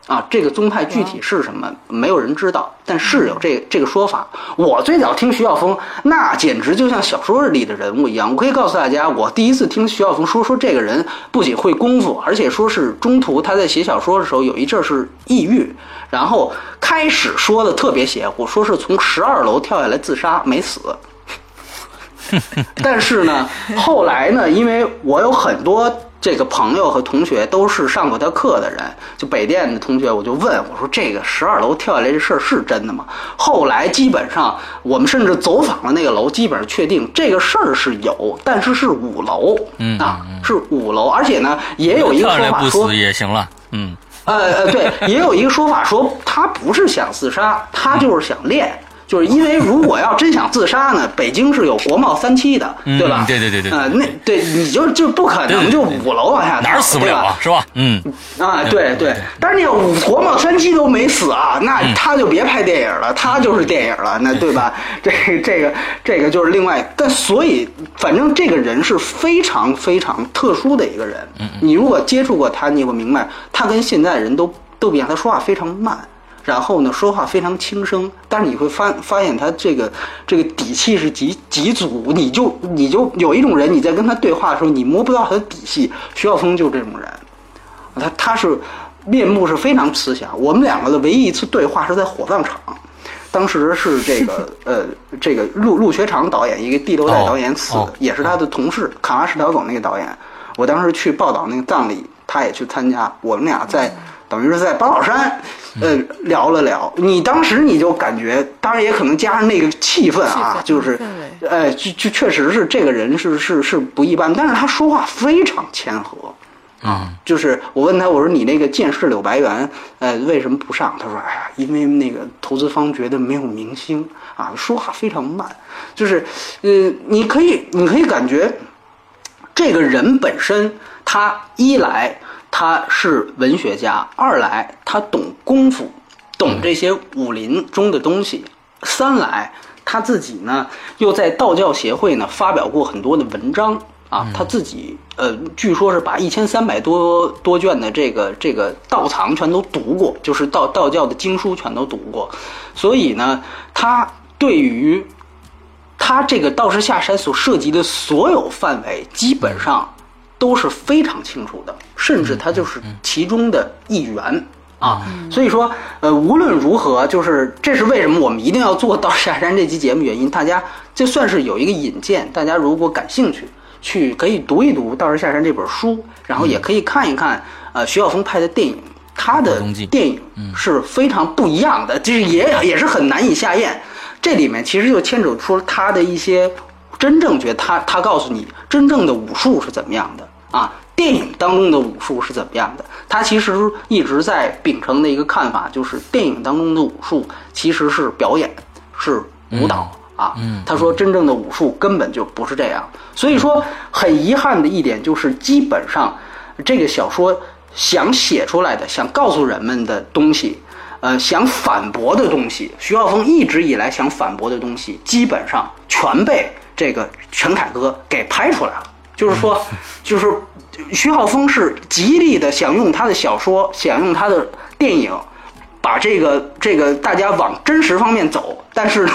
S2: 啊，这个宗派具体是什么，没有人知道，但是有这这个说法。我最早听徐晓峰，那简直就像小说里的人物一样。我可以告诉大家，我第一次听徐晓峰说说这个人不仅会功夫，而且说是中途他在写小说的时候有一阵儿是抑郁，然后开始说的特别邪乎，说是从十二楼跳下来自杀没死。但是呢，后来呢，因为我有很多这个朋友和同学都是上过他课的人，就北电的同学，我就问我说：“这个十二楼跳下来这事儿是真的吗？”后来基本上我们甚至走访了那个楼，基本上确定这个事儿是有，但是是五楼，
S1: 嗯
S2: 啊，是五楼，而且呢，也有一个说法说
S1: 死，也行了，嗯，
S2: 呃呃，对，也有一个说法说他不是想自杀，他就是想练。就是因为如果要真想自杀呢，北京是有国贸三期的，对吧？
S1: 嗯对对对对
S2: 呃，那对你就就不可能就五楼往下跳，
S1: 哪儿死不了啊，是吧？嗯，
S2: 啊，对对。但是你要五国贸三期都没死啊，那
S1: 嗯
S2: 他就别拍电影了，他就是电影了，那对吧？这这个这个就是另外，但所以反正这个人是非常非常特殊的一个人。
S1: 嗯
S2: 你如果接触过他，你会明白，他跟现在人都都不一样，他说话非常慢。然后呢，说话非常轻声，但是你会发发现他这个这个底气是极极足，你就你就有一种人，你在跟他对话的时候，你摸不到他的底细。徐晓峰就是这种人，他他是面目是非常慈祥。我们两个的唯一一次对话是在火葬场，当时是这个 呃这个陆陆学长导演，一个第六代导演死也是他的同事，卡拉什条狗那个导演。我当时去报道那个葬礼，他也去参加，我们俩在。等于是在八宝山，呃，聊了聊。你当时你就感觉，当然也可能加上那个气氛啊，就是呃，就就确实是这个人是是是不一般，但是他说话非常谦和。
S1: 啊，
S2: 就是我问他，我说你那个剑士柳白猿，呃，为什么不上？他说，哎呀，因为那个投资方觉得没有明星啊，说话非常慢。就是，呃，你可以你可以感觉，这个人本身，他一来他是文学家，二来他懂功夫，懂这些武林中的东西，三来他自己呢又在道教协会呢发表过很多的文章。啊，他自己呃，据说是把一千三百多多卷的这个这个道藏全都读过，就是道道教的经书全都读过，所以呢，他对于他这个道士下山所涉及的所有范围，基本上都是非常清楚的，甚至他就是其中的一员。啊，所以说，呃，无论如何，就是这是为什么我们一定要做到下山这期节目原因。大家这算是有一个引荐，大家如果感兴趣，去可以读一读《道士下山》这本书，然后也可以看一看，呃，徐晓峰拍的电影，他的电影是非常不一样的，就是也也是很难以下咽。这里面其实就牵扯出他的一些真正觉得他他告诉你真正的武术是怎么样的啊。电影当中的武术是怎么样的？他其实一直在秉承的一个看法，就是电影当中的武术其实是表演，是舞蹈啊。他说，真正的武术根本就不是这样。所以说，很遗憾的一点就是，基本上这个小说想写出来的、想告诉人们的东西，呃，想反驳的东西，徐浩峰一直以来想反驳的东西，基本上全被这个陈凯歌给拍出来了。就是说，就是。徐浩峰是极力的想用他的小说，想用他的电影，把这个这个大家往真实方面走，但是呢，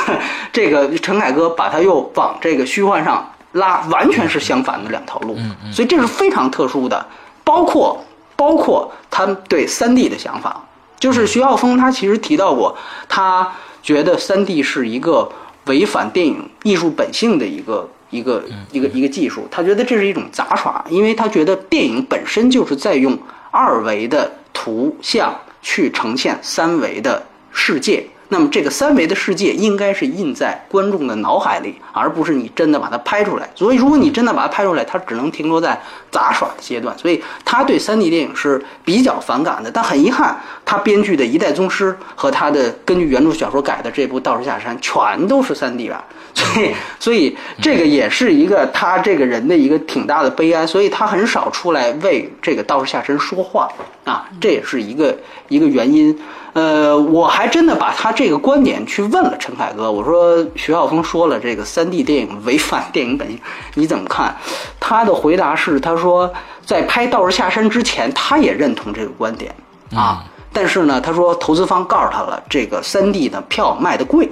S2: 这个陈凯歌把他又往这个虚幻上拉，完全是相反的两条路，所以这是非常特殊的。包括包括他对三 D 的想法，就是徐浩峰他其实提到过，他觉得三 D 是一个违反电影艺术本性的一个。一个一个一个技术，他觉得这是一种杂耍，因为他觉得电影本身就是在用二维的图像去呈现三维的世界。那么这个三维的世界应该是印在观众的脑海里，而不是你真的把它拍出来。所以，如果你真的把它拍出来，它只能停留在杂耍的阶段。所以，他对三 D 电影是比较反感的。但很遗憾，他编剧的一代宗师和他的根据原著小说改的这部《道士下山》全都是三 D 版。所以，所以这个也是一个他这个人的一个挺大的悲哀。所以他很少出来为这个《道士下山》说话啊，这也是一个一个原因。呃，我还真的把他这个观点去问了陈凯歌，我说徐浩峰说了这个三 D 电影违反电影本性，你怎么看？他的回答是，他说在拍《道士下山》之前，他也认同这个观点啊，但是呢，他说投资方告诉他了，这个三 D 的票卖的贵。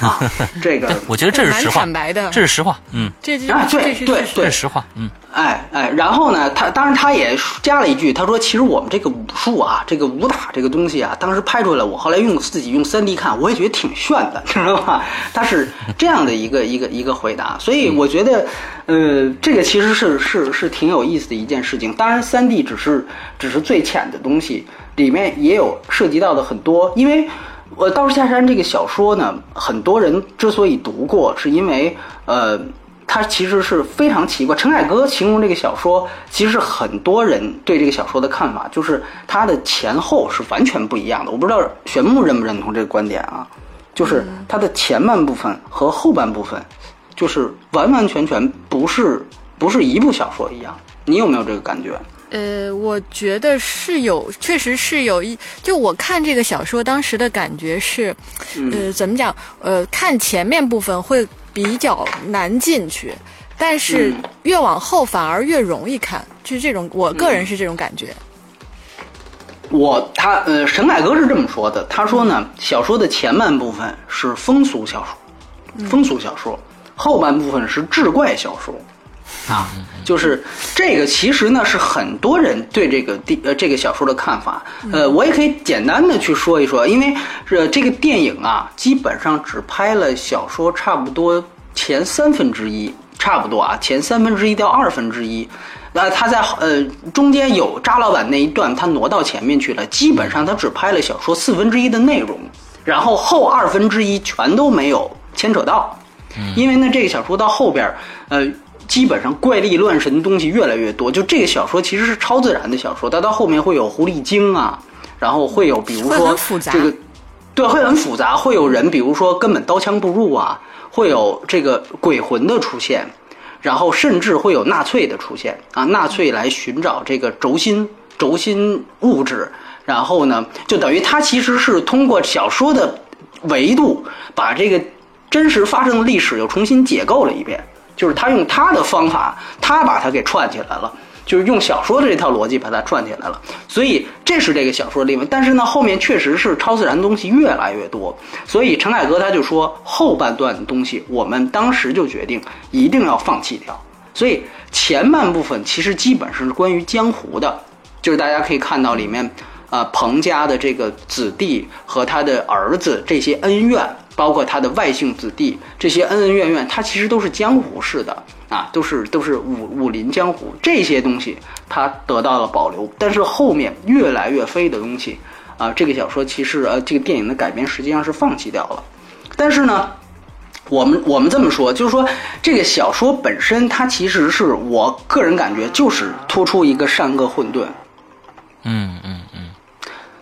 S2: 啊，这个
S1: 我觉得这是实话，
S3: 坦白的，
S1: 这是实话，嗯，
S3: 这
S2: 啊，对对对，
S1: 是实话，嗯，
S2: 哎哎，然后呢，他当然他也加了一句，他说其实我们这个武术啊，这个武打这个东西啊，当时拍出来，我后来用自己用三 D 看，我也觉得挺炫的，知道吧？他是这样的一个一个一个回答，所以我觉得，呃，这个其实是是是挺有意思的一件事情。当然，三 D 只是只是最浅的东西，里面也有涉及到的很多，因为。我《道士下山》这个小说呢，很多人之所以读过，是因为呃，它其实是非常奇怪。陈凯歌形容这个小说，其实很多人对这个小说的看法，就是它的前后是完全不一样的。我不知道玄木认不认同这个观点啊？就是它的前半部分和后半部分，就是完完全全不是不是一部小说一样。你有没有这个感觉？
S3: 呃，我觉得是有，确实是有一。就我看这个小说当时的感觉是，呃，怎么讲？呃，看前面部分会比较难进去，但是越往后反而越容易看，就是这种。我个人是这种感觉。
S2: 我他呃，沈凯歌是这么说的，他说呢，小说的前半部分是风俗小说，风俗小说，后半部分是志怪小说。啊，就是这个，其实呢是很多人对这个电呃这个小说的看法。呃，我也可以简单的去说一说，因为这这个电影啊，基本上只拍了小说差不多前三分之一，差不多啊，前三分之一到二分之一。那他在呃中间有扎老板那一段，他挪到前面去了，基本上他只拍了小说四分之一的内容，然后后二分之一全都没有牵扯到。因为呢，这个小说到后边呃。基本上怪力乱神的东西越来越多，就这个小说其实是超自然的小说，它到后面会有狐狸精啊，然后会有比如说这个，对，会很复杂，会有人比如说根本刀枪不入啊，会有这个鬼魂的出现，然后甚至会有纳粹的出现啊，纳粹来寻找这个轴心轴心物质，然后呢，就等于它其实是通过小说的维度把这个真实发生的历史又重新解构了一遍。就是他用他的方法，他把它给串起来了。就是用小说的这套逻辑把它串起来了，所以这是这个小说的另外。但是呢，后面确实是超自然的东西越来越多，所以陈凯歌他就说后半段的东西，我们当时就决定一定要放弃掉。所以前半部分其实基本上是关于江湖的，就是大家可以看到里面，呃，彭家的这个子弟和他的儿子这些恩怨，包括他的外姓子弟这些恩恩怨怨，他其实都是江湖式的。啊，都是都是武武林江湖这些东西，他得到了保留。但是后面越来越飞的东西，啊，这个小说其实呃，这个电影的改编实际上是放弃掉了。但是呢，我们我们这么说，就是说这个小说本身，它其实是我个人感觉就是突出一个善恶混沌。
S1: 嗯嗯嗯，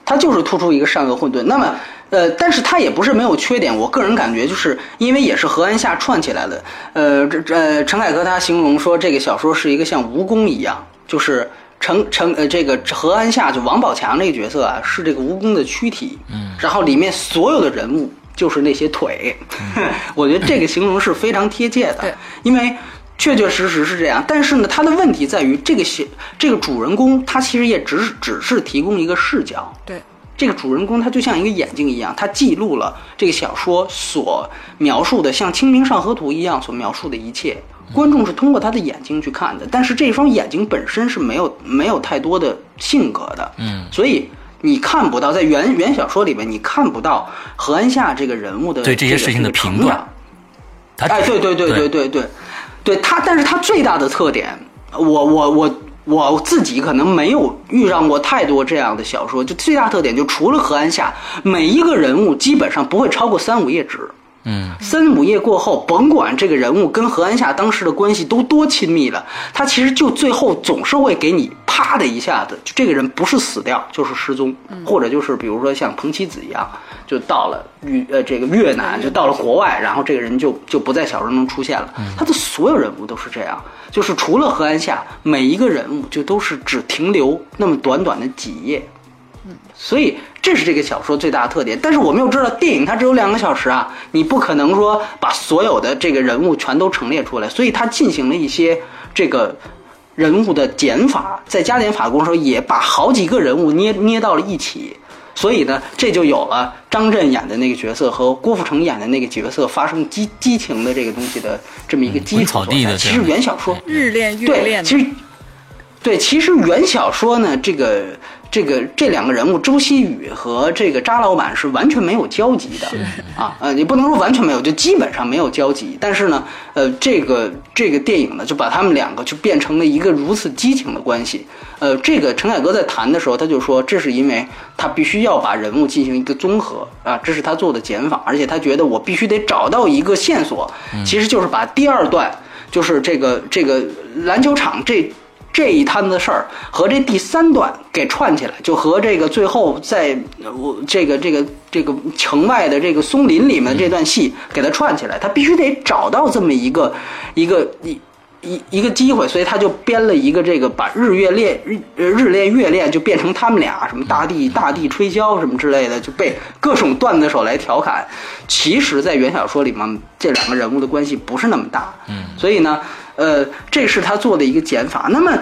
S2: 它就是突出一个善恶混沌。那么。呃，但是它也不是没有缺点。我个人感觉，就是因为也是何安下串起来的。呃，这这陈凯歌他形容说，这个小说是一个像蜈蚣一样，就是陈陈呃这个何安下就王宝强这个角色啊，是这个蜈蚣的躯体。嗯。然后里面所有的人物就是那些腿。我觉得这个形容是非常贴切的，因为确确实实是这样。但是呢，他的问题在于这个写这个主人公他其实也只是只是提供一个视角。
S3: 对。
S2: 这个主人公他就像一个眼睛一样，他记录了这个小说所描述的，像《清明上河图》一样所描述的一切。观众是通过他的眼睛去看的，但是这双眼睛本身是没有没有太多的性格的，
S1: 嗯，
S2: 所以你看不到在原原小说里面你看不到何安夏这个人物的
S1: 对这些事情的评断。
S2: 哎，对对对对对对，对他，但是他最大的特点，我我我。我自己可能没有遇上过太多这样的小说，就最大特点就除了何安夏，每一个人物基本上不会超过三五页纸。
S1: 嗯，
S2: 三五页过后，甭管这个人物跟何安夏当时的关系都多亲密了，他其实就最后总是会给你啪的一下子，就这个人不是死掉就是失踪，或者就是比如说像彭七子一样，就到了越呃这个越南，就到了国外，然后这个人就就不在小说中出现了。他的所有人物都是这样。就是除了何安夏，每一个人物就都是只停留那么短短的几页，
S3: 嗯，
S2: 所以这是这个小说最大的特点。但是我们又知道，电影它只有两个小时啊，你不可能说把所有的这个人物全都陈列出来，所以它进行了一些这个人物的减法，在加减法的时候也把好几个人物捏捏到了一起。所以呢，这就有了张震演的那个角色和郭富城演的那个角色发生激激情的这个东西的这么一个基础。其实原小说
S3: 日恋月恋，
S2: 其实对，其实原小说呢，这个。这个这两个人物周希宇和这个扎老板是完全没有交集的啊，呃，你不能说完全没有，就基本上没有交集。但是呢，呃，这个这个电影呢，就把他们两个就变成了一个如此激情的关系。呃，这个陈凯歌在谈的时候，他就说，这是因为他必须要把人物进行一个综合啊，这是他做的减法，而且他觉得我必须得找到一个线索，其实就是把第二段，就是这个这个篮球场这。这一摊子事儿和这第三段给串起来，就和这个最后在我这个这个这个城外的这个松林里面这段戏给它串起来，他必须得找到这么一个一个一一一个机会，所以他就编了一个这个把日月恋日日恋月恋就变成他们俩什么大地大地吹箫什么之类的，就被各种段子手来调侃。其实，在原小说里面，这两个人物的关系不是那么大，
S1: 嗯，
S2: 所以呢。呃，这是他做的一个减法。那么，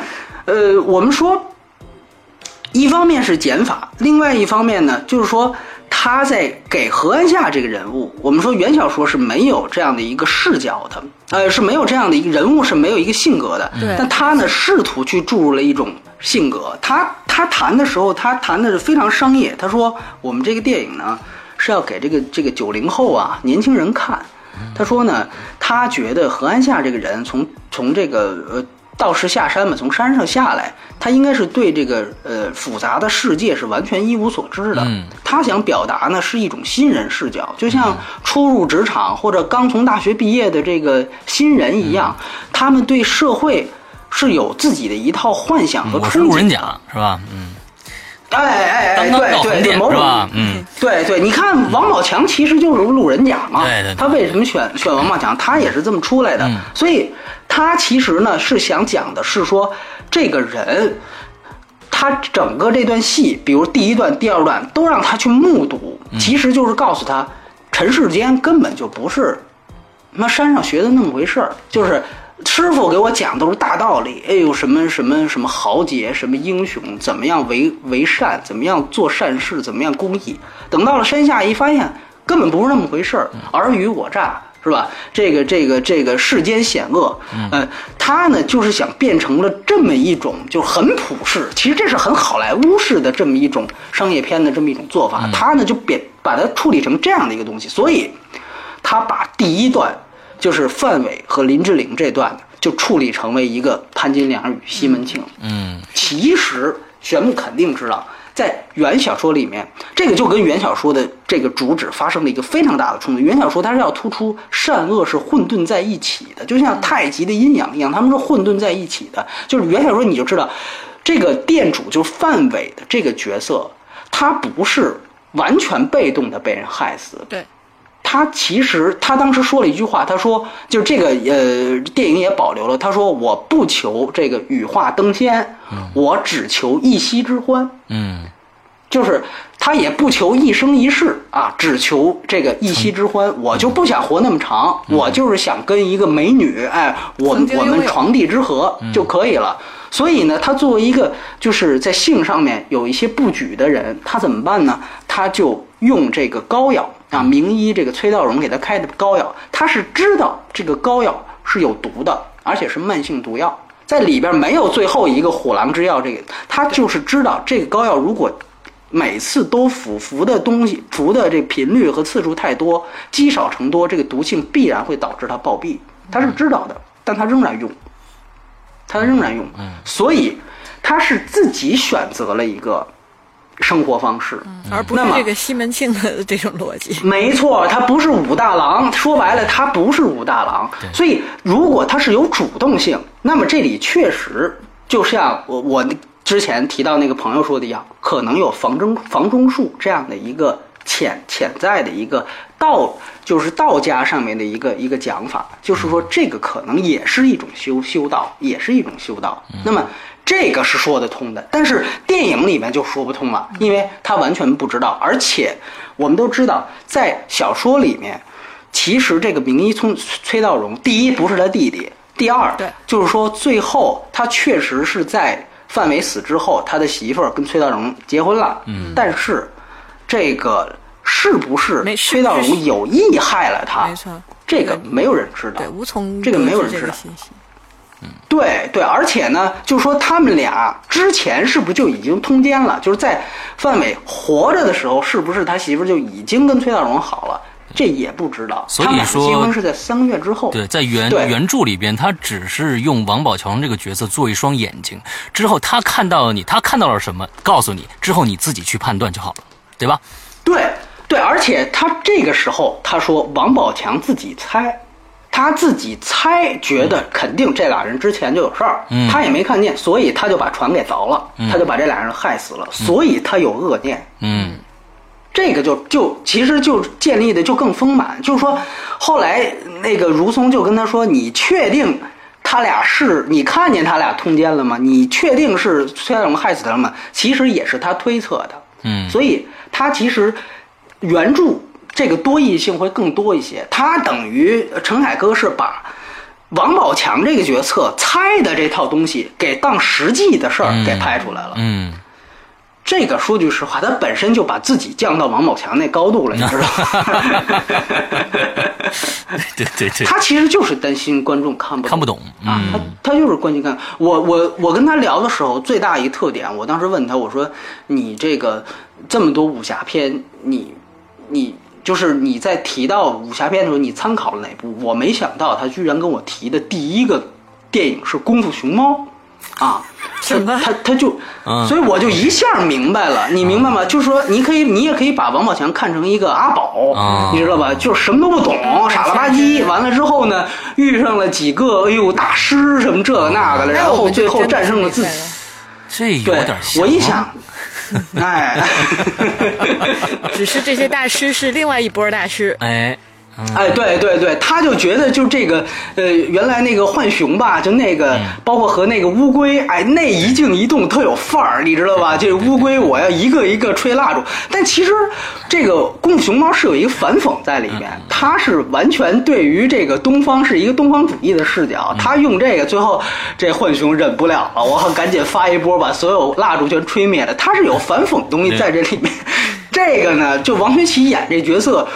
S2: 呃，我们说，一方面是减法，另外一方面呢，就是说他在给何安夏这个人物，我们说原小说是没有这样的一个视角的，呃，是没有这样的一个人物是没有一个性格的。
S3: 对。
S2: 但他呢，试图去注入了一种性格。他他谈的时候，他谈的是非常商业。他说，我们这个电影呢，是要给这个这个九零后啊年轻人看。他说呢，他觉得何安夏这个人从从这个呃道士下山嘛，从山上下来，他应该是对这个呃复杂的世界是完全一无所知的。他想表达呢是一种新人视角，就像初入职场或者刚从大学毕业的这个新人一样，他们对社会是有自己的一套幻想和憧憬。是
S1: 吧？嗯。
S2: 哎哎哎，对对对，某种
S1: 嗯，
S2: 对对，你看王宝强其实就是路人甲嘛，
S1: 对对，
S2: 他为什么选选王宝强？他也是这么出来的，所以他其实呢是想讲的是说这个人，他整个这段戏，比如第一段、第二段都让他去目睹，其实就是告诉他，尘世间根本就不是。他妈山上学的那么回事儿，就是师傅给我讲都是大道理，哎呦，什么什么什么豪杰，什么英雄，怎么样为为善，怎么样做善事，怎么样公益。等到了山下一发现，根本不是那么回事儿，尔虞我诈。是吧？这个这个这个世间险恶，呃，他呢就是想变成了这么一种，就很普世。其实这是很好莱坞式的这么一种商业片的这么一种做法。他呢就变把它处理成这样的一个东西，所以他把第一段就是范伟和林志玲这段就处理成为一个潘金莲与西门庆。
S1: 嗯，
S2: 其实玄牧肯定知道。在原小说里面，这个就跟原小说的这个主旨发生了一个非常大的冲突。原小说它是要突出善恶是混沌在一起的，就像太极的阴阳一样，他们是混沌在一起的。就是原小说你就知道，这个店主就是范伟的这个角色，他不是完全被动的被人害死。
S3: 对。
S2: 他其实他当时说了一句话，他说就是这个呃电影也保留了，他说我不求这个羽化登仙，我只求一夕之欢。
S1: 嗯，
S2: 就是他也不求一生一世啊，只求这个一夕之欢。我就不想活那么长，我就是想跟一个美女，哎，我我们床地之和就可以了。所以呢，他作为一个就是在性上面有一些不举的人，他怎么办呢？他就用这个膏药。啊，名医这个崔道荣给他开的膏药，他是知道这个膏药是有毒的，而且是慢性毒药，在里边没有最后一个虎狼之药，这个他就是知道这个膏药如果每次都服服的东西服的这频率和次数太多，积少成多，这个毒性必然会导致他暴毙，他是知道的，但他仍然用，他仍然用，所以他是自己选择了一个。生活方式，
S3: 而不是这个西门庆的这种逻辑。
S2: 没错，他不是武大郎。说白了，他不是武大郎。所以，如果他是有主动性，那么这里确实就像我我之前提到那个朋友说的一样，可能有房中房中术这样的一个潜潜在的一个道，就是道家上面的一个一个讲法，就是说这个可能也是一种修修道，也是一种修道。那么。这个是说得通的，但是电影里面就说不通了，因为他完全不知道。而且我们都知道，在小说里面，其实这个名医从崔道荣，第一不是他弟弟，第二，
S3: 对，
S2: 就是说最后他确实是在范伟死之后，他的媳妇儿跟崔道荣结婚了。
S1: 嗯，
S2: 但是这个是不是
S3: 崔
S2: 道荣有意害了他？
S3: 没错，
S2: 这个没有人知道，
S3: 对，无从
S2: 这个没有人知道。对对，而且呢，就是说他们俩之前是不是就已经通奸了？就是在范伟活着的时候，是不是他媳妇就已经跟崔大荣好了？这也不知道。
S1: 所以说
S2: 结婚是在三个月之后。
S1: 对，在原原著里边，他只是用王宝强这个角色做一双眼睛，之后他看到了你，他看到了什么，告诉你，之后你自己去判断就好了，对吧？
S2: 对对，而且他这个时候他说王宝强自己猜。他自己猜，觉得肯定这俩人之前就有事儿，他也没看见，所以他就把船给凿了，他就把这俩人害死了，所以他有恶念。
S1: 嗯，
S2: 这个就就其实就建立的就更丰满，就是说，后来那个如松就跟他说：“你确定他俩是？你看见他俩通奸了吗？你确定是崔大荣害死他了吗？”其实也是他推测的。
S1: 嗯，
S2: 所以他其实原著。这个多义性会更多一些，他等于陈凯歌是把王宝强这个角色猜的这套东西给当实际的事儿给拍出来了。
S1: 嗯，
S2: 这个说句实话，他本身就把自己降到王宝强那高度了，你 知道吗？
S1: 对对对，
S2: 他其实就是担心观众看不
S1: 看不懂
S2: 啊，他他就是关心看。我我我跟他聊的时候，最大一特点，我当时问他，我说你这个这么多武侠片，你你。就是你在提到武侠片的时候，你参考了哪部？我没想到他居然跟我提的第一个电影是《功夫熊猫》，啊，
S3: 什么？
S2: 他他就，所以我就一下明白了，你明白吗？就是说，你可以，你也可以把王宝强看成一个阿宝，你知道吧？就是什么都不懂，傻了吧唧。完了之后呢，遇上了几个哎呦大师什么这个那个的，然后最后战胜了自己。
S1: 这有点像。
S2: 我一想。哎，
S3: 只是这些大师是另外一波大师。
S1: 哎，
S2: 哎，对对对，他就觉得就这个，呃，原来那个浣熊吧，就那个，包括和那个乌龟，哎，那一静一动特有范儿，你知道吧？这乌龟我要一个一个吹蜡烛，但其实这个功夫熊猫是有一个反讽在里面，它是完全对于这个东方是一个东方主义的视角，他用这个最后这浣熊忍不了了，我赶紧发一波把所有蜡烛全吹灭了，它是有反讽的东西在这里面。这个呢，就王学圻演这角色。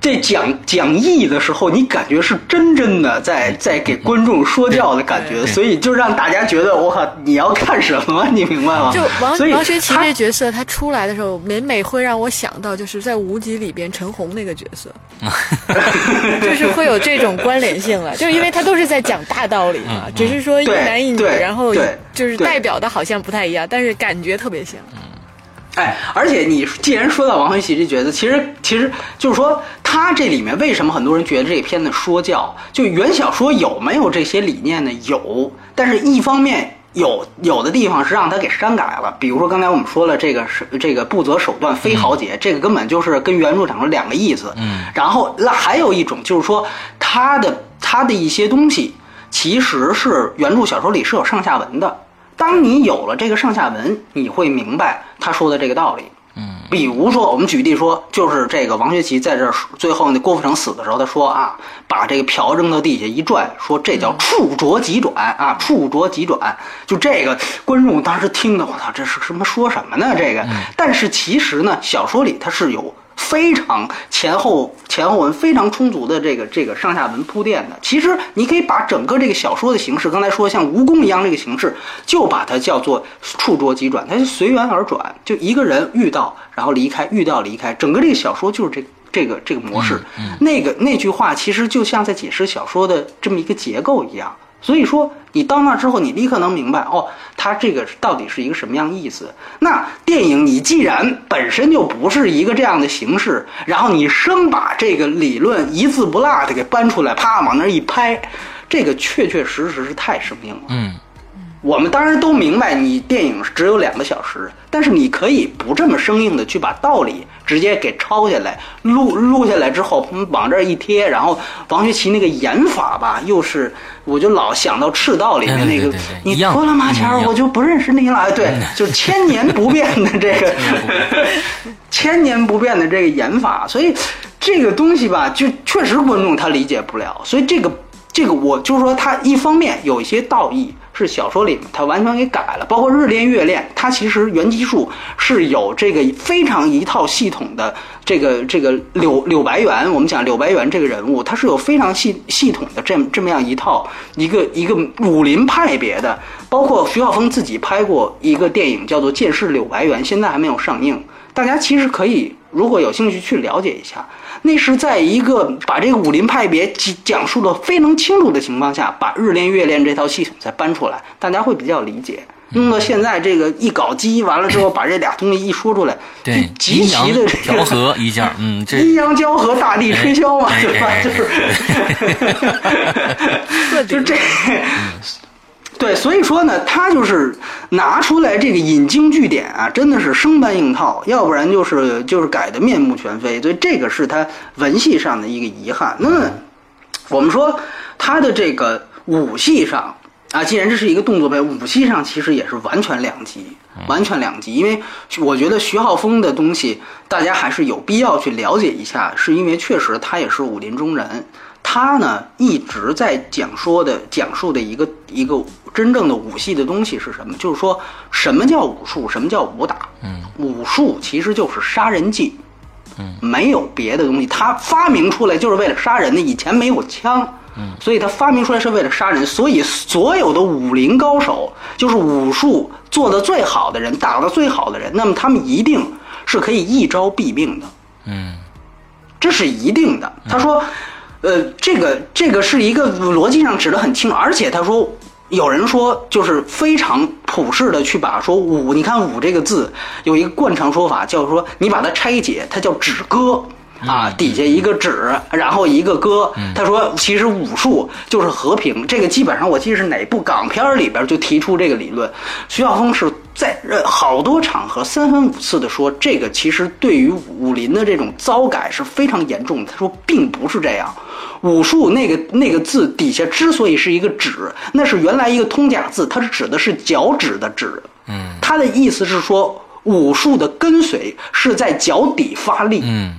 S2: 这讲讲义的时候，你感觉是真真的在在给观众说教的感觉，所以就让大家觉得我靠，你要看什么？你明白吗？
S3: 就王王学圻这角色，他出来的时候，每每会让我想到就是在无极里边陈红那个角色，就是会有这种关联性了，就是因为他都是在讲大道理嘛，只是说一男一女，然后就是代表的好像不太一样，但是感觉特别像。
S2: 哎，而且你既然说到王学圻这角色，其实其实就是说他这里面为什么很多人觉得这片子说教？就原小说有没有这些理念呢？有，但是一方面有有的地方是让他给删改了，比如说刚才我们说了这个是这个不择手段非豪杰，这个根本就是跟原著讲了两个意思。嗯，然后那还有一种就是说他的他的一些东西其实是原著小说里是有上下文的。当你有了这个上下文，你会明白他说的这个道理。
S1: 嗯，
S2: 比如说，我们举例说，就是这个王学圻在这最后那郭富城死的时候，他说啊，把这个瓢扔到地下一转，说这叫触浊即转啊，触浊即转。就这个观众当时听的，我操，这是什么说什么呢？这个，但是其实呢，小说里它是有。非常前后前后文非常充足的这个这个上下文铺垫的，其实你可以把整个这个小说的形式，刚才说像蜈蚣一样这个形式，就把它叫做触捉即转，它就随缘而转，就一个人遇到然后离开，遇到离开，整个这个小说就是这这个这个模式。那个那句话其实就像在解释小说的这么一个结构一样。所以说，你到那之后，你立刻能明白哦，它这个到底是一个什么样意思？那电影你既然本身就不是一个这样的形式，然后你生把这个理论一字不落的给搬出来，啪往那一拍，这个确确实实是太生硬了。
S1: 嗯。
S2: 我们当然都明白，你电影只有两个小时，但是你可以不这么生硬的去把道理直接给抄下来，录录下来之后，往这儿一贴，然后王学圻那个演法吧，又是我就老想到《赤道》里面那个，你脱了马甲，我就不认识你了。对，就是千年不变的这个，千年不变的这个演法，所以这个东西吧，就确实观众他理解不了。所以这个这个，我就是说，他一方面有一些道义。是小说里面，它完全给改了，包括日练月练，它其实原基数是有这个非常一套系统的。这个这个柳柳白猿，我们讲柳白猿这个人物，他是有非常系系统的这这么样一套一个一个武林派别的，包括徐浩峰自己拍过一个电影叫做《剑士柳白猿》，现在还没有上映，大家其实可以如果有兴趣去了解一下。那是在一个把这个武林派别讲讲述的非常清楚的情况下，把日练月练这套系统再搬出来，大家会比较理解。用到现在这个一搞基完了之后，把这俩东西一说出来，
S1: 对，
S2: 极其的
S1: 调和一下，嗯，这
S2: 阴阳交合，大地吹箫嘛，对吧？就是，就这。对，所以说呢，他就是拿出来这个引经据典啊，真的是生搬硬套，要不然就是就是改的面目全非，所以这个是他文戏上的一个遗憾。那么我们说他的这个武戏上啊，既然这是一个动作片，武戏上其实也是完全两极，完全两极。因为我觉得徐浩峰的东西，大家还是有必要去了解一下，是因为确实他也是武林中人。他呢一直在讲说的讲述的一个一个真正的武戏的东西是什么？就是说什么叫武术，什么叫武打？
S1: 嗯，
S2: 武术其实就是杀人技，
S1: 嗯，
S2: 没有别的东西。他发明出来就是为了杀人的。以前没有枪，
S1: 嗯，
S2: 所以他发明出来是为了杀人。所以所有的武林高手，就是武术做的最好的人，打的最好的人，那么他们一定是可以一招毙命的，
S1: 嗯，
S2: 这是一定的。他说。呃，这个这个是一个逻辑上指的很清楚，而且他说，有人说就是非常普世的去把说五，你看五这个字有一个惯常说法，叫说你把它拆解，它叫止戈，啊，底下一个指，然后一个戈。他说，其实武术就是和平。这个基本上我记得是哪部港片里边就提出这个理论。徐晓峰是在呃好多场合三番五次的说，这个其实对于武林的这种糟改是非常严重的。他说，并不是这样。武术那个那个字底下之所以是一个指，那是原来一个通假字，它是指的是脚趾的趾。
S1: 嗯，
S2: 他的意思是说，武术的跟随是在脚底发力。
S1: 嗯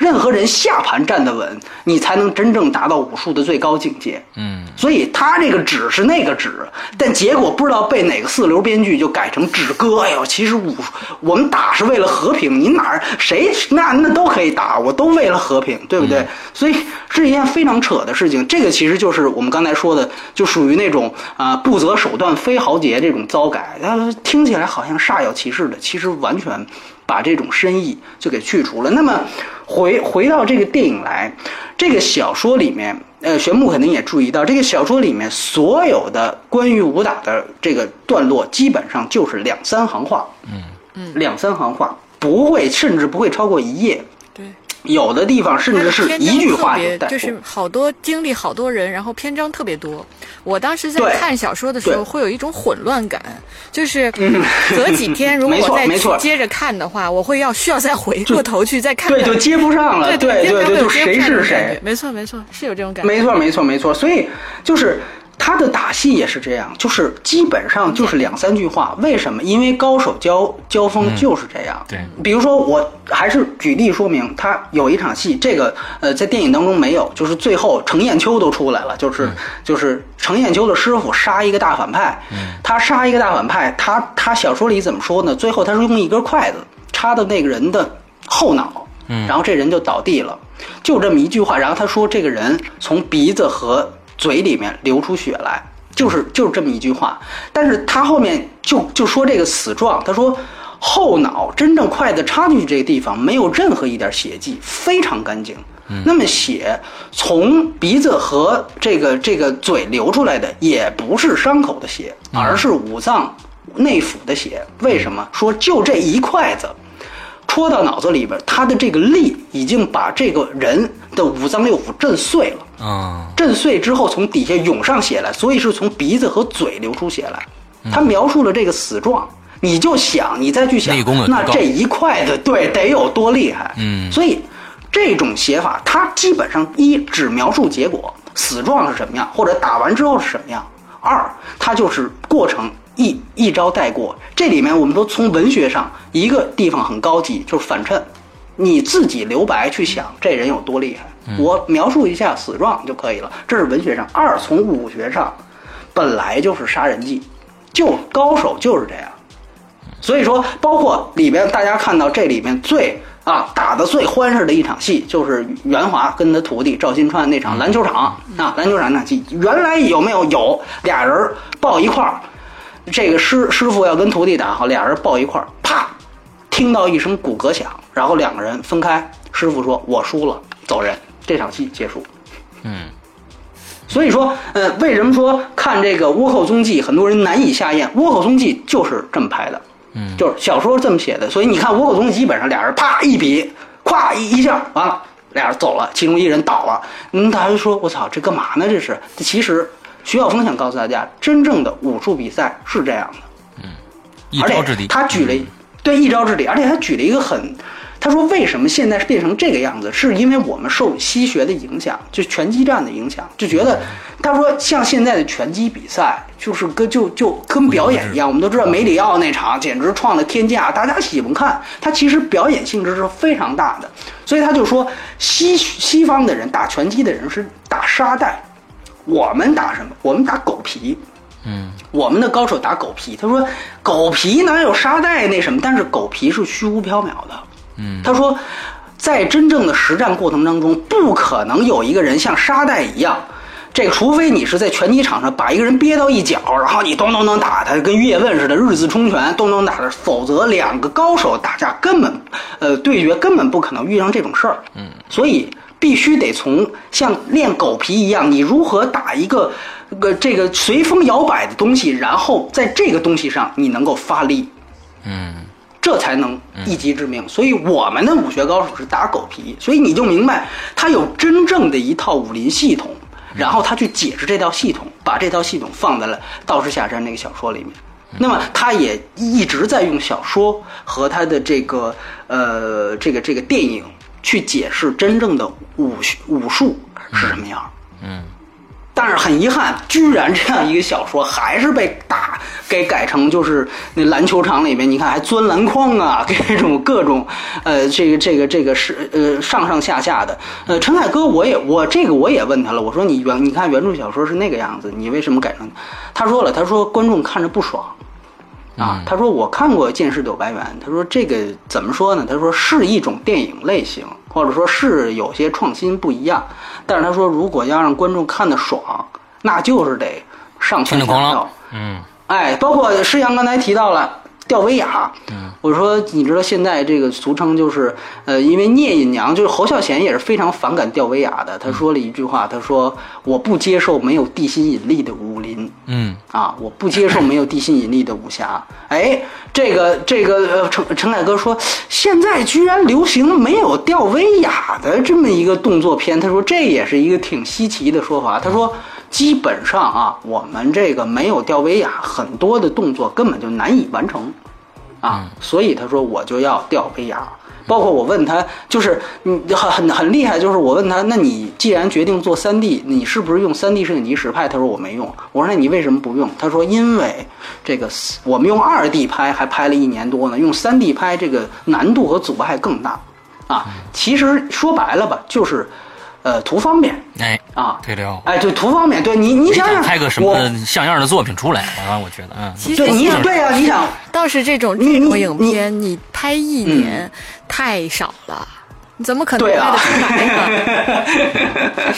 S2: 任何人下盘站得稳，你才能真正达到武术的最高境界。
S1: 嗯
S2: 所以他这个指是那个指，但结果不知道被哪个四流编剧就改成指歌。哎呦，其实武我们打是为了和平，你哪儿谁那那都可以打，我都为了和平，对不对？所以是一件非常扯的事情。这个其实就是我们刚才说的，就属于那种啊、不择手段非豪杰这种糟改，它听起来好像煞有其事的，其实完全把这种深意就给去除了。那么回回到这个电影来，这个小说里面，呃，玄牧肯定也注意到，这个小说里面所有的关于武打的这个段落，基本上就是两三行话，
S1: 嗯
S2: 嗯，两三行话，不会，甚至不会超过一页。
S3: 对，
S2: 有的地方甚至是一句话
S3: 就
S2: 就带过。
S3: 就是好多经历好多人，然后篇章特别多。我当时在看小说的时候，会有一种混乱感，就是隔几天 如果我再
S2: 去
S3: 接着看的话，我会要需要再回过头去再看
S2: 对，
S3: 看。
S2: 就接不上了。
S3: 对
S2: 对对，
S3: 经常会有
S2: 就谁是谁
S3: 觉。没错没错，是有这种感觉。
S2: 没错，没错，没错。所以就是他的打戏也是这样，就是基本上就是两三句话。为什么？因为高手交交锋就是这样。
S1: 对
S2: 比如说，我还是举例说明，他有一场戏，这个呃，在电影当中没有，就是最后程砚秋都出来了，就是、就是程砚秋的师傅杀一个大反派，他杀一个大反派，他他小说里怎么说呢？最后他是用一根筷子插到那个人的后脑，然后这人就倒地了，就这么一句话，然后他说这个人从鼻子和嘴里面流出血来，就是就是这么一句话，但是他后面就就说这个死状，他说后脑真正筷子插进去这个地方没有任何一点血迹，非常干净。那么血从鼻子和这个这个嘴流出来的，也不是伤口的血，而是五脏内腑的血。为什么说就这一筷子？戳到脑子里边，他的这个力已经把这个人的五脏六腑震碎了。
S1: 啊
S2: 震碎之后从底下涌上血来，所以是从鼻子和嘴流出血来。他描述了这个死状，你就想，你再去想那这一筷子对得有多厉害？
S1: 嗯
S2: 所以这种写法，它基本上一只描述结果，死状是什么样，或者打完之后是什么样；二，它就是过程一一招带过。这里面我们说从文学上一个地方很高级，就是反衬。你自己留白去想这人有多厉害，我描述一下死状就可以了。这是文学上。二从武学上，本来就是杀人技，就高手就是这样。所以说，包括里边大家看到这里面最啊打的最欢实的一场戏，就是袁华跟他徒弟赵新川那场篮球场啊，篮球场那场戏，原来有没有？有俩人抱一块儿，这个师师傅要跟徒弟打好，俩人抱一块儿，啪，听到一声骨骼响，然后两个人分开，师傅说：“我输了，走人。”这场戏结束。
S1: 嗯
S2: 所以说，呃，为什么说看这个《倭寇踪迹》很多人难以下咽？《倭寇踪迹》就是这么拍的，
S1: 嗯
S2: 就是小说这么写的。所以你看《倭寇踪迹》，基本上俩人啪一比，咵一一下完了，俩人走了，其中一人倒了。嗯，大家就说：“我操，这干嘛呢？这是？”其实徐晓峰想告诉大家，真正的武术比赛是这样的。而且
S1: 一招制敌。
S2: 他举了对一招制敌，而且他举了一个很，他说为什么现在变成这个样子，是因为我们受西学的影响，就拳击战的影响，就觉得他说像现在的拳击比赛，就是跟就就跟表演一样，我们都知道梅里奥那场简直创了天价，大家喜欢看，他其实表演性质是非常大的，所以他就说西西方的人打拳击的人是打沙袋，我们打什么？我们打狗皮。
S1: 嗯
S2: 我们的高手打狗皮，他说狗皮哪有沙袋那什么，但是狗皮是虚无缥缈的。
S1: 嗯
S2: 他说，在真正的实战过程当中，不可能有一个人像沙袋一样，这个除非你是在拳击场上把一个人憋到一角，然后你咚咚咚打他，跟叶问似的日字冲拳，咚咚打他，否则两个高手打架根本，呃，对决根本不可能遇上这种事儿。
S1: 嗯，
S2: 所以必须得从像练狗皮一样，你如何打一个个这个随风摇摆的东西，然后在这个东西上你能够发力。
S1: 嗯
S2: 这才能一击致命。所以我们的武学高手是打狗皮，所以你就明白他有真正的一套武林系统，然后他去解释这套系统，把这套系统放在了《道士下山》那个小说里面。那么他也一直在用小说和他的这个呃这个这个电影去解释真正的武武术是什么样。
S1: 嗯。
S2: 但是很遗憾，居然这样一个小说还是被打给改成就是那篮球场里面，你看还钻篮筐啊，这种各种，呃，这个这个这个是呃上上下下的。呃，陈凯歌，我也我这个我也问他了，我说你原你看原著小说是那个样子，你为什么改成？他说了，他说观众看着不爽。啊，他说我看过《剑士柳白猿》，他说这个怎么说呢？他说是一种电影类型，或者说是有些创新不一样。但是他说，如果要让观众看得爽，那就是得上蹿下跳。
S1: 嗯，
S2: 哎，包括施阳刚才提到了。吊威亚，我说你知道现在这个俗称就是，呃，因为聂隐娘就是侯孝贤也是非常反感吊威亚的。他说了一句话，他说我不接受没有地心引力的武林，
S1: 嗯，
S2: 啊，我不接受没有地心引力的武侠。哎，这个这个呃，陈陈凯歌说现在居然流行没有吊威亚的这么一个动作片，他说这也是一个挺稀奇的说法。他说。基本上啊，我们这个没有吊威亚，很多的动作根本就难以完成，啊，所以他说我就要吊威亚。包括我问他，就是你很很很厉害，就是我问他，那你既然决定做三 D，你是不是用三 D 摄影机实拍？他说我没用。我说那你为什么不用？他说因为这个我们用二 D 拍还拍了一年多呢，用三 D 拍这个难度和阻碍更大，啊，其实说白了吧，就是。呃，图方便，
S1: 哎
S2: 啊，
S1: 对了，
S2: 哎，就图方便，对你，你想想
S1: 拍个什么像样的作品出来啊？我觉得，嗯，
S2: 对，你对啊，你想，
S3: 倒是这种这种影片，你拍一年太少了。你怎么可能拍得出来呢？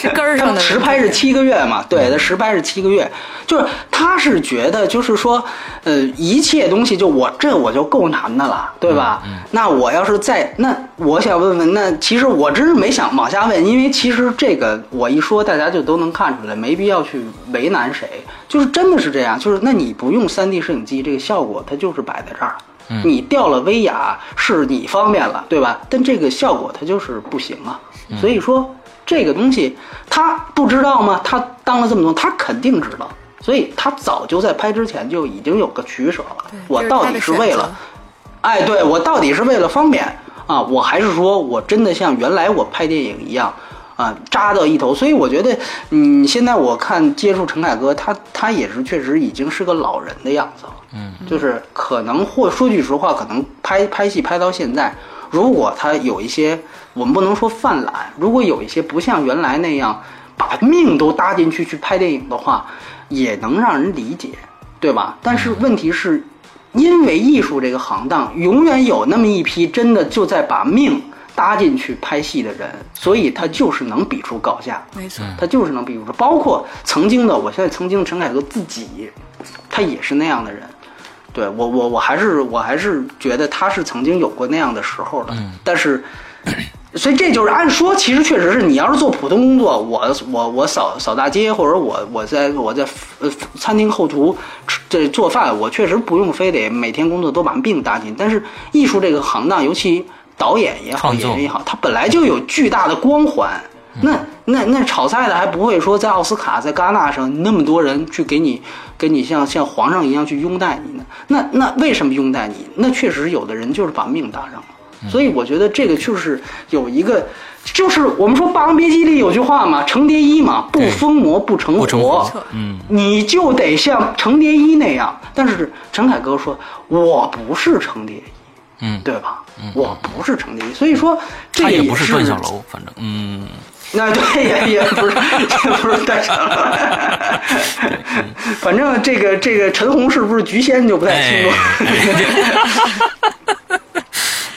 S3: 是根儿上的。
S2: 实拍是七个月嘛？对，他实拍是七个月，就是他是觉得，就是说，呃，一切东西就我这我就够难的了，对吧？那我要是再那，我想问问，那其实我真是没想往下问，因为其实这个我一说，大家就都能看出来，没必要去为难谁，就是真的是这样，就是那你不用三 D 摄影机，这个效果它就是摆在这儿。你掉了威亚是你方便了，对吧？但这个效果它就是不行啊。所以说这个东西他不知道吗？他当了这么多，他肯定知道。所以他早就在拍之前就已经有个取舍了。我到底是为了，哎，对我到底是为了方便啊？我还是说我真的像原来我拍电影一样？啊，扎到一头，所以我觉得，嗯，现在我看接触陈凯歌，他他也是确实已经是个老人的样子了，
S1: 嗯，
S2: 就是可能或说句实话，可能拍拍戏拍到现在，如果他有一些，我们不能说犯懒，如果有一些不像原来那样把命都搭进去去拍电影的话，也能让人理解，对吧？但是问题是，因为艺术这个行当，永远有那么一批真的就在把命。搭进去拍戏的人，所以他就是能比出高下。
S3: 没错，
S2: 他就是能比出。包括曾经的，我现在曾经陈凯歌自己，他也是那样的人。对我，我我还是我还是觉得他是曾经有过那样的时候的。但是，所以这就是按说，其实确实是你要是做普通工作，我我我扫扫大街，或者我我在我在呃餐厅后厨这做饭，我确实不用非得每天工作都把命搭进。但是艺术这个行当，尤其导演也好，演员也好，他本来就有巨大的光环。那那那炒菜的还不会说在奥斯卡、在戛纳上那么多人去给你，给你像像皇上一样去拥戴你呢？那那为什么拥戴你？那确实有的人就是把命搭上了。所以我觉得这个就是有一个，就是我们说《霸王别姬》里有句话嘛，“程蝶衣嘛，不疯魔不成活。”
S1: 嗯，
S2: 你就得像程蝶衣那样。但是陈凯歌说：“我不是程蝶衣。”
S1: 嗯，
S2: 对吧？我不是程蝶衣，所以说这
S1: 也不
S2: 是
S1: 段小楼，反正嗯，
S2: 那对也也不是也不是段小楼，反正这个这个陈红是不是菊仙就不太清
S1: 楚。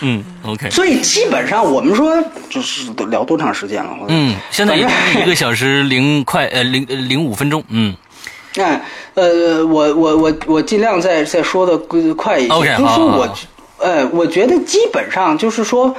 S1: 嗯，OK。
S2: 所以基本上我们说就是聊多长时间了？
S1: 嗯，现在一一个小时零快呃零零五分钟。嗯，
S2: 哎呃，我我我我尽量再再说的快一些。
S1: OK，
S2: 好。我。呃，我觉得基本上就是说，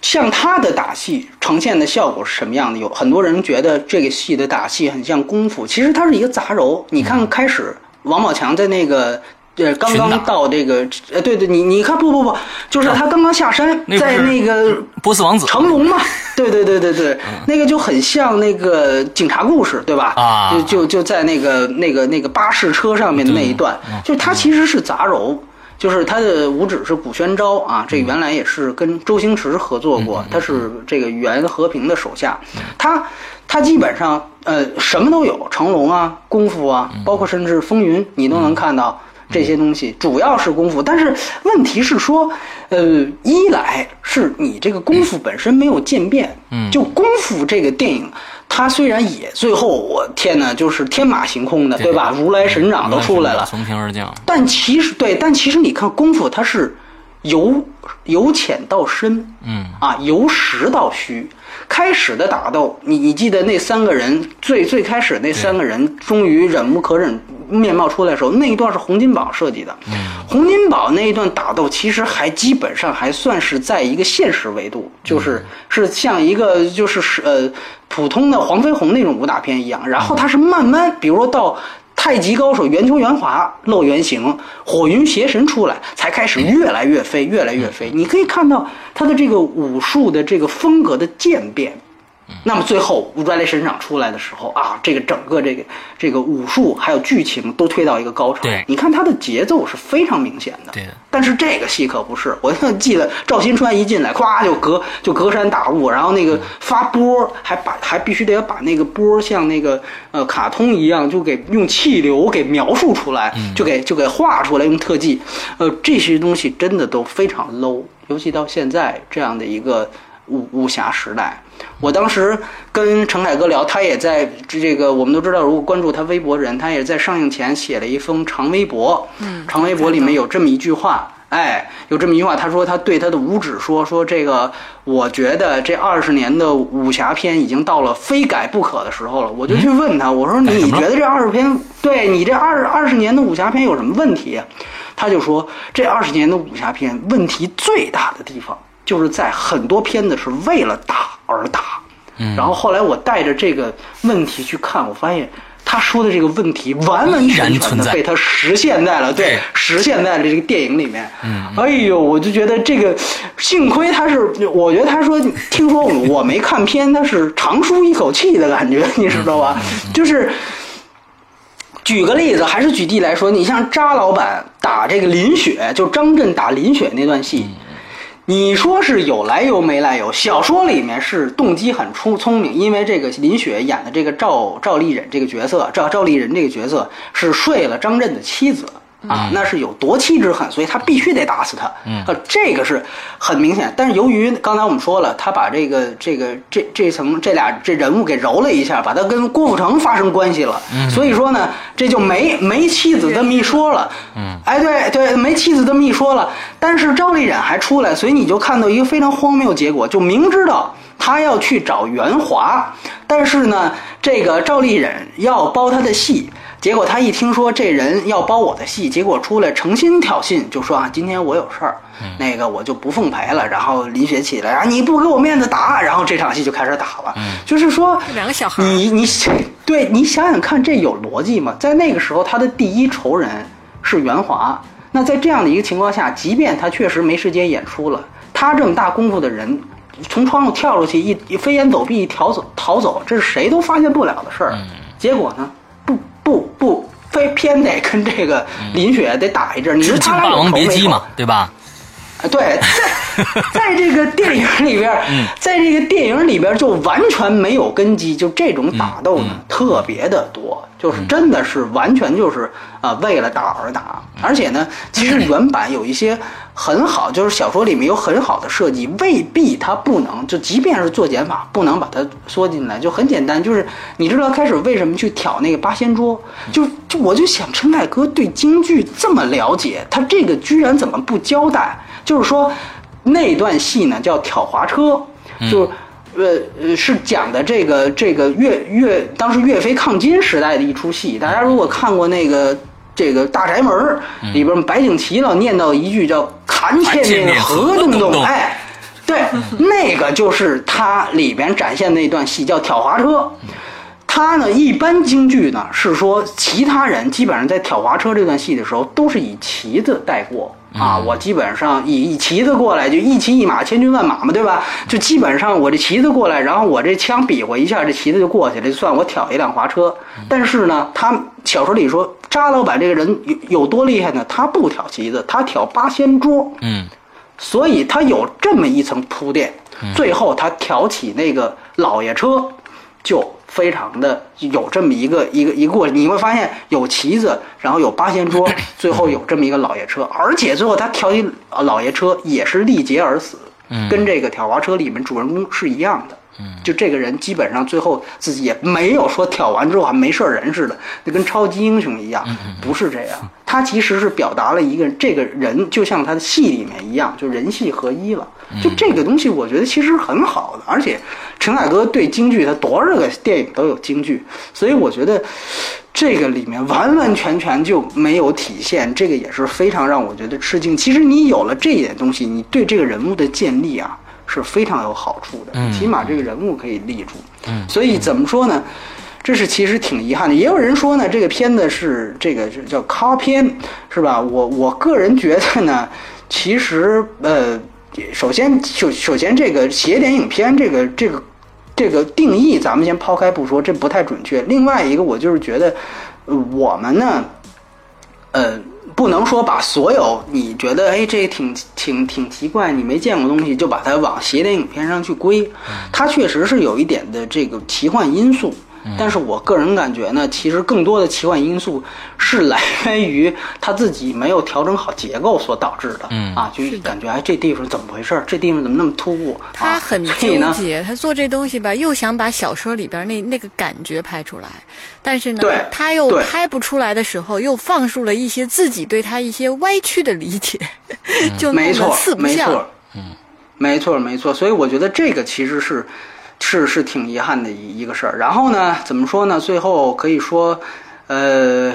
S2: 像他的打戏呈现的效果是什么样的？有很多人觉得这个戏的打戏很像功夫，其实它是一个杂糅。你看开始王宝强在那个呃，刚刚到这个，呃，对对，你你看，不不不，就是他刚刚下山，在那个
S1: 波斯王子
S2: 成龙嘛，对对对对对，那个就很像那个警察故事，对吧？
S1: 啊，
S2: 就就就在那个那个那个巴士车上面的那一段，就是他其实是杂糅。就是他的五指是古宣昭啊，这原来也是跟周星驰合作过，他是这个袁和平的手下，他他基本上呃什么都有，成龙啊，功夫啊，包括甚至风云，你都能看到这些东西，主要是功夫。但是问题是说，呃，一来是你这个功夫本身没有渐变，
S1: 嗯，
S2: 就功夫这个电影。它虽然也最后，我天哪，就是天马行空的，对吧？如来神掌都出来了，
S1: 从天而降。
S2: 但其实对，但其实你看功夫，它是由由浅到深，
S1: 嗯
S2: 啊，由实到虚。开始的打斗，你你记得那三个人最最开始那三个人终于忍无可忍，面貌出来的时候，那一段是洪金宝设计的。洪金宝那一段打斗其实还基本上还算是在一个现实维度，就是是像一个就是是呃普通的黄飞鸿那种武打片一样。然后他是慢慢，比如说到。太极高手圆球圆滑露原形，火云邪神出来，才开始越来越飞，越来越飞。你可以看到他的这个武术的这个风格的渐变。那么最后如来神掌出来的时候啊，这个整个这个这个武术还有剧情都推到一个高潮。
S1: 对，
S2: 你看它的节奏是非常明显的。
S1: 对。
S2: 但是这个戏可不是，我记得赵新川一进来，咵就隔就隔山打雾，然后那个发波还把还必须得要把那个波像那个呃卡通一样，就给用气流给描述出来，就给就给画出来用特技。呃，这些东西真的都非常 low，尤其到现在这样的一个武武侠时代。我当时跟陈凯歌聊，他也在这个，我们都知道，如果关注他微博人，他也在上映前写了一封长微博。
S3: 嗯，
S2: 长微博里面有这么一句话，哎，有这么一句话，他说他对他的五指说说这个，我觉得这二十年的武侠片已经到了非改不可的时候了。我就去问他，我说你觉得这二十篇，对你这二二十年的武侠片有什么问题？他就说这二十年的武侠片问题最大的地方。就是在很多片子是为了打而打，然后后来我带着这个问题去看，我发现他说的这个问题完完全全的被他实现在了，对，实现在了这个电影里面。哎呦，我就觉得这个，幸亏他是，我觉得他说，听说我没看片，他是长舒一口气的感觉，你知道吧？就是举个例子，还是举例来说，你像扎老板打这个林雪，就张震打林雪那段戏。你说是有来由没来由？小说里面是动机很出聪明，因为这个林雪演的这个赵赵丽忍这个角色，赵赵丽忍这个角色是睡了张震的妻子。啊，那是有夺妻之恨，所以他必须得打死他。
S1: 嗯，
S2: 这个是很明显。但是由于刚才我们说了，他把这个这个这这层这俩这人物给揉了一下，把他跟郭富城发生关系了。
S1: 嗯，
S2: 所以说呢，这就没没妻子这么一说了。
S1: 嗯，
S2: 哎，对对，没妻子这么一说了。但是赵丽忍还出来，所以你就看到一个非常荒谬结果，就明知道他要去找袁华，但是呢，这个赵丽忍要包他的戏。结果他一听说这人要包我的戏，结果出来诚心挑衅，就说啊，今天我有事儿，那个我就不奉陪了。然后林雪起来啊，你不给我面子打，然后这场戏就开始打了。就是说，
S3: 两个小孩，
S2: 你你 对你想想看，这有逻辑吗？在那个时候，他的第一仇人是袁华。那在这样的一个情况下，即便他确实没时间演出了，他这么大功夫的人，从窗户跳出去一飞檐走壁一逃走逃走，这是谁都发现不了的事儿。结果呢？不不，非偏得跟这个林雪得打一阵。你说他俩
S1: 霸王别姬嘛，对吧？
S2: 对，在 在这个电影里边，在这个电影里边就完全没有根基，就这种打斗呢特别的多，就是真的是完全就是啊为了打而打。而且呢，其实原版有一些。很好，就是小说里面有很好的设计，未必它不能，就即便是做减法，不能把它缩进来，就很简单，就是你知道开始为什么去挑那个八仙桌，就就我就想陈凯歌对京剧这么了解，他这个居然怎么不交代？就是说那段戏呢叫挑滑车，就呃呃是讲的这个这个岳岳当时岳飞抗金时代的一出戏，大家如果看过那个。这个大宅门里边，白景琦老念叨一句叫“砍千面何动动”，哎，对，那个就是他里边展现那段戏叫挑滑车。他呢，一般京剧呢是说，其他人基本上在挑滑车这段戏的时候，都是以旗子带过啊。我基本上以以旗子过来，就一骑一马，千军万马嘛，对吧？就基本上我这旗子过来，然后我这枪比划一下，这旗子就过去了，就算我挑一辆滑车。但是呢，他小说里说，扎老板这个人有有多厉害呢？他不挑旗子，他挑八仙桌。
S1: 嗯，
S2: 所以他有这么一层铺垫，最后他挑起那个老爷车，就非常的有这么一个一个一个过程。你会发现有旗子，然后有八仙桌，最后有这么一个老爷车，而且最后他挑起呃老爷车也是力竭而死，跟这个挑滑车里面主人公是一样的。就这个人基本上最后自己也没有说挑完之后还没事儿人似的，那跟超级英雄一样，不是这样。他其实是表达了一个这个人就像他的戏里面一样，就人戏合一了。就这个东西，我觉得其实很好的。而且陈凯歌对京剧，他多少个电影都有京剧，所以我觉得这个里面完完全全就没有体现。这个也是非常让我觉得吃惊。其实你有了这一点东西，你对这个人物的建立啊。是非常有好处的，起码这个人物可以立住。
S1: 嗯，
S2: 所以怎么说呢？这是其实挺遗憾的。也有人说呢，这个片子是这个叫咖片，是吧？我我个人觉得呢，其实呃，首先首首先这个邪典影片这个这个这个定义，咱们先抛开不说，这不太准确。另外一个，我就是觉得我们呢，呃。不能说把所有你觉得哎这挺挺挺奇怪你没见过东西就把它往邪典影片上去归，它确实是有一点的这个奇幻因素。但是我个人感觉呢，其实更多的奇幻因素是来源于他自己没有调整好结构所导致的。
S1: 嗯
S2: 啊，就是感觉哎，这地方怎么回事？这地方怎么那么突兀？
S3: 他很 纠结，他做这东西吧，又想把小说里边那那个感觉拍出来，但是呢，他又拍不出来的时候，又放入了一些自己对他一些歪曲的理解，就
S2: 没错，
S3: 四不
S2: 像。嗯，没错没错，所以我觉得这个其实是。是是挺遗憾的一一个事儿，然后呢，怎么说呢？最后可以说，呃，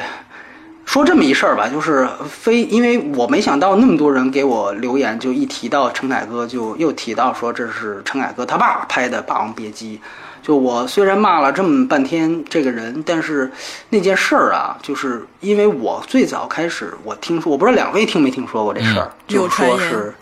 S2: 说这么一事儿吧，就是非因为我没想到那么多人给我留言，就一提到陈凯歌，就又提到说这是陈凯歌他爸拍的《霸王别姬》。就我虽然骂了这么半天这个人，但是那件事儿啊，就是因为我最早开始我听说，我不知道两位听没听说过这事儿，就说是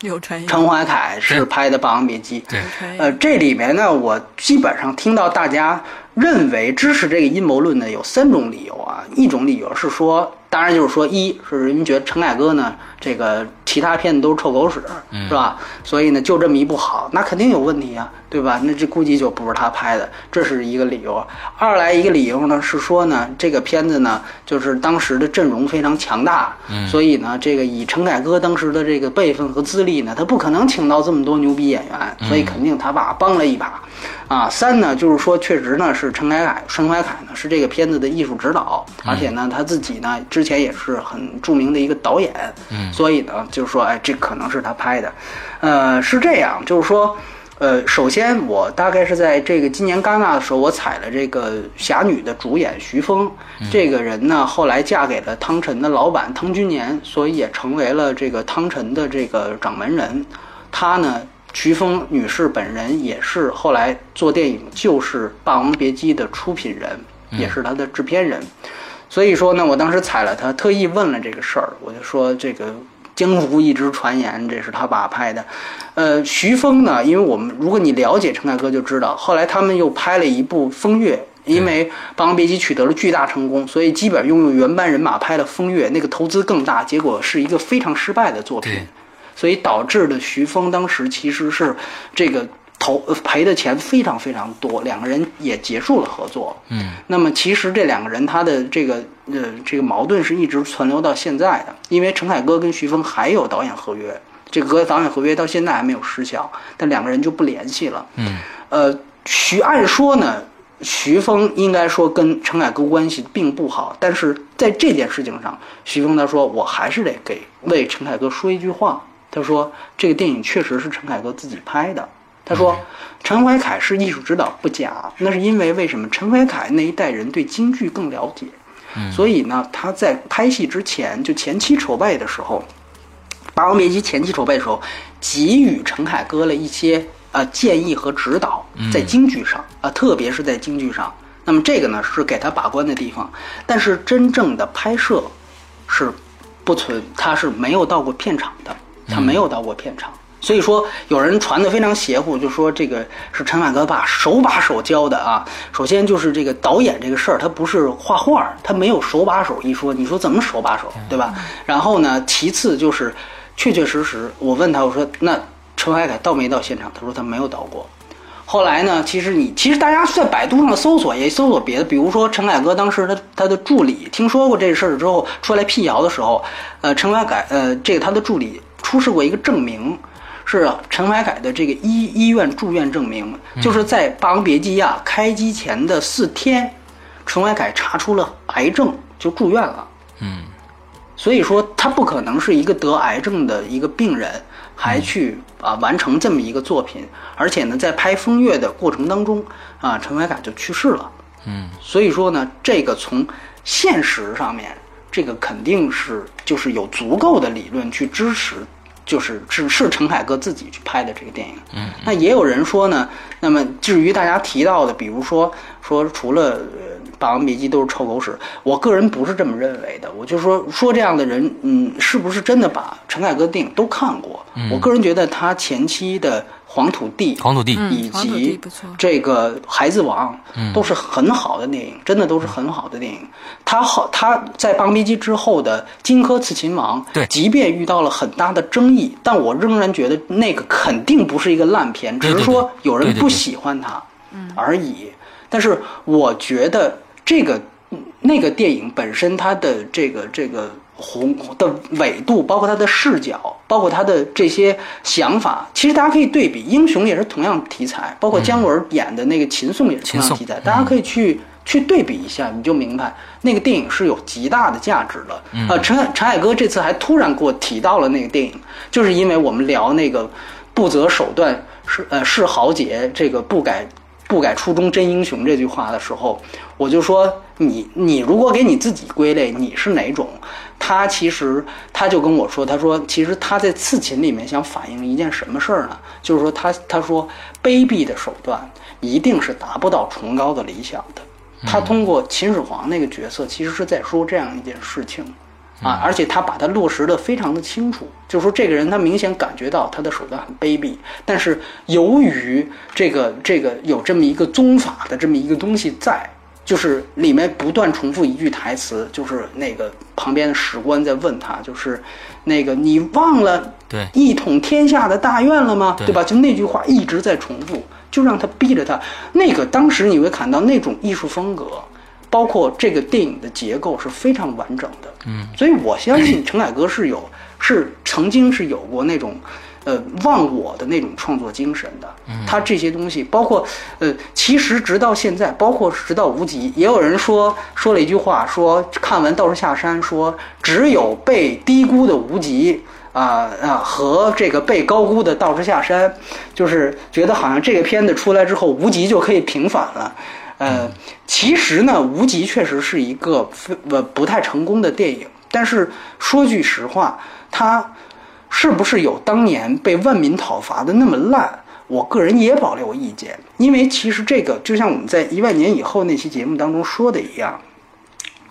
S2: 陈怀凯是拍的《霸王别姬》。
S1: 对，
S2: 呃，这里面呢，我基本上听到大家认为支持这个阴谋论的有三种理由啊，一种理由是说。当然就是说，一是人觉得陈凯歌呢，这个其他片子都是臭狗屎，是吧？所以呢，就这么一部好，那肯定有问题啊，对吧？那这估计就不是他拍的，这是一个理由。二来一个理由呢是说呢，这个片子呢，就是当时的阵容非常强大，所以呢，这个以陈凯歌当时的这个辈分和资历呢，他不可能请到这么多牛逼演员，所以肯定他爸帮了一把。啊，三呢，就是说，确实呢，是陈凯凯，陈怀凯呢是这个片子的艺术指导，而且呢，他自己呢之前也是很著名的一个导演，
S1: 嗯，
S2: 所以呢，就是说，哎，这可能是他拍的，呃，是这样，就是说，呃，首先我大概是在这个今年戛纳的时候，我采了这个侠女的主演徐峰，这个人呢，后来嫁给了汤臣的老板汤君年，所以也成为了这个汤臣的这个掌门人，他呢。徐峰女士本人也是后来做电影就是《霸王别姬》的出品人，也是他的制片人。所以说呢，我当时踩了他，特意问了这个事儿，我就说这个江湖一直传言这是他爸拍的。呃，徐峰呢，因为我们如果你了解陈凯歌就知道，后来他们又拍了一部《风月》，因为《霸王别姬》取得了巨大成功，所以基本拥有原班人马拍了《风月》，那个投资更大，结果是一个非常失败的作品。所以导致的徐峰当时其实是这个投赔的钱非常非常多，两个人也结束了合作。
S1: 嗯，
S2: 那么其实这两个人他的这个呃这个矛盾是一直存留到现在的，因为陈凯歌跟徐峰还有导演合约，这个导演合约到现在还没有失效，但两个人就不联系了。
S1: 嗯，
S2: 呃，徐按说呢，徐峰应该说跟陈凯歌关系并不好，但是在这件事情上，徐峰他说我还是得给为陈凯歌说一句话。他说：“这个电影确实是陈凯歌自己拍的。”他说：“陈怀凯是艺术指导不假，那是因为为什么？陈怀凯那一代人对京剧更了解，所以呢，他在拍戏之前就前期筹备的时候，《霸王别姬》前期筹备的时候，给予陈凯歌了一些呃建议和指导，在京剧上啊，特别是在京剧上。那么这个呢是给他把关的地方，但是真正的拍摄是不存，他是没有到过片场的，他没有到过片场。所以说，有人传的非常邪乎，就说这个是陈凯歌把手把手教的啊。首先就是这个导演这个事儿，他不是画画，他没有手把手一说。你说怎么手把手，对吧？然后呢，其次就是确确实实，我问他，我说那陈凯凯到没到现场？他说他没有到过。后来呢，其实你其实大家在百度上搜索也搜索别的，比如说陈凯歌当时他他的助理听说过这事儿之后出来辟谣的时候，呃，陈凯凯呃这个他的助理出示过一个证明。是陈怀凯的这个医医院住院证明，就是在《霸王别姬》呀开机前的四天，陈怀凯查出了癌症就住院了。
S1: 嗯，
S2: 所以说他不可能是一个得癌症的一个病人，还去啊完成这么一个作品，而且呢，在拍《风月》的过程当中啊，陈怀凯就去世了。
S1: 嗯，
S2: 所以说呢，这个从现实上面，这个肯定是就是有足够的理论去支持。就是只是陈凯歌自己去拍的这个电影，
S1: 嗯，
S2: 那也有人说呢。那么至于大家提到的，比如说说除了《霸王别姬》都是臭狗屎，我个人不是这么认为的。我就说说这样的人，嗯，是不是真的把陈凯歌的电影都看过？我个人觉得他前期的。黄土地，
S1: 黄土地，
S2: 以及这个孩子王，都是很好的电影，真的都是很好的电影。他好，他在《霸王别姬》之后的《荆轲刺秦王》，
S1: 对，
S2: 即便遇到了很大的争议，但我仍然觉得那个肯定不是一个烂片，只是说有人不喜欢它而已。但是我觉得这个那个电影本身，它的这个这个。宏的纬度，包括他的视角，包括他的这些想法，其实大家可以对比。英雄也是同样题材，包括姜文演的那个秦颂也是同样题材，大家可以去去对比一下，你就明白那个电影是有极大的价值的。呃，陈陈海哥这次还突然给我提到了那个电影，就是因为我们聊那个不择手段是呃是豪杰，这个不改不改初衷真英雄这句话的时候，我就说你你如果给你自己归类，你是哪种？他其实他就跟我说，他说其实他在刺秦里面想反映一件什么事儿呢？就是说他他说卑鄙的手段一定是达不到崇高的理想的。他通过秦始皇那个角色，其实是在说这样一件事情啊，而且他把它落实的非常的清楚，就是说这个人他明显感觉到他的手段很卑鄙，但是由于这个这个有这么一个宗法的这么一个东西在。就是里面不断重复一句台词，就是那个旁边的史官在问他，就是那个你忘了
S1: 对
S2: 一统天下的大愿了吗？对吧？就那句话一直在重复，就让他逼着他。那个当时你会看到那种艺术风格，包括这个电影的结构是非常完整的。
S1: 嗯，
S2: 所以我相信陈凯歌是有，是曾经是有过那种。呃，忘我的那种创作精神的，他这些东西，包括呃，其实直到现在，包括直到无极，也有人说说了一句话，说看完《道士下山》，说只有被低估的无极啊啊和这个被高估的《道士下山》，就是觉得好像这个片子出来之后，无极就可以平反了。呃，其实呢，无极确实是一个不不太成功的电影，但是说句实话，它。是不是有当年被万民讨伐的那么烂？我个人也保留意见，因为其实这个就像我们在一万年以后那期节目当中说的一样，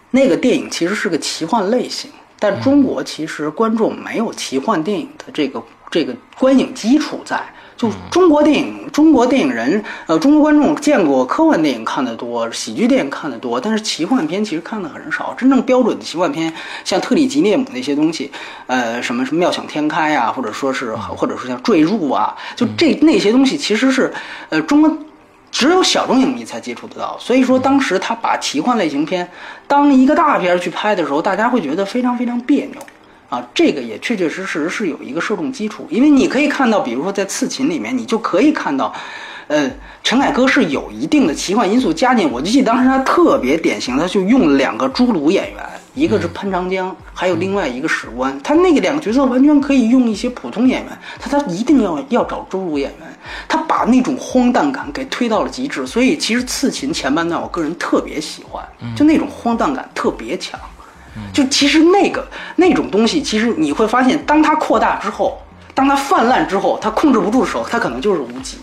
S2: 那个电影其实是个奇幻类型，但中国其实观众没有奇幻电影的这个这个观影基础在。就中国电影，中国电影人，呃，中国观众见过科幻电影看得多，喜剧电影看得多，但是奇幻片其实看的很少。真正标准的奇幻片，像特里吉涅姆那些东西，呃，什么什么妙想天开呀，或者说是，或者说像坠入啊，就这那些东西，其实是，呃，中国只有小众影迷才接触得到。所以说，当时他把奇幻类型片当一个大片去拍的时候，大家会觉得非常非常别扭。啊，这个也确确实实是有一个受众基础，因为你可以看到，比如说在《刺秦》里面，你就可以看到，呃，陈凯歌是有一定的奇幻因素加进。我就记得当时他特别典型，他就用了两个侏儒演员，一个是潘长江，还有另外一个史官。他那个两个角色完全可以用一些普通演员，他他一定要要找侏儒演员，他把那种荒诞感给推到了极致。所以其实《刺秦》前半段，我个人特别喜欢，就那种荒诞感特别强。就其实那个那种东西，其实你会发现，当它扩大之后，当它泛滥之后，它控制不住的时候，它可能就是无极。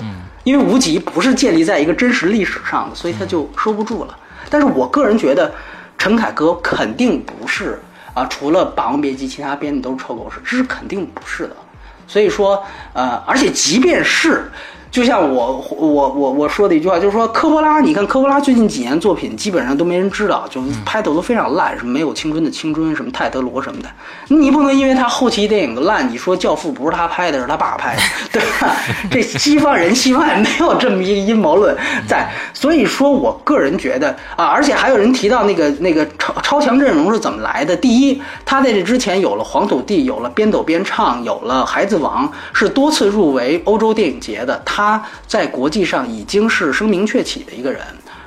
S1: 嗯，
S2: 因为无极不是建立在一个真实历史上的，所以它就收不住了。但是我个人觉得，陈凯歌肯定不是啊，除了《霸王别姬》，其他编的都是臭狗屎，这是肯定不是的。所以说，呃，而且即便是。就像我我我我说的一句话，就是说科波拉，你看科波拉最近几年作品基本上都没人知道，就拍的都非常烂，什么没有青春的青春，什么泰德罗什么的。你不能因为他后期电影的烂，你说教父不是他拍的，是他爸拍的，对吧？这西方人西方也没有这么一个阴谋论在。所以说我个人觉得啊，而且还有人提到那个那个超超强阵容是怎么来的？第一，他在这之前有了黄土地，有了边走边唱，有了孩子王，是多次入围欧洲电影节的。他。他在国际上已经是声名鹊起的一个人，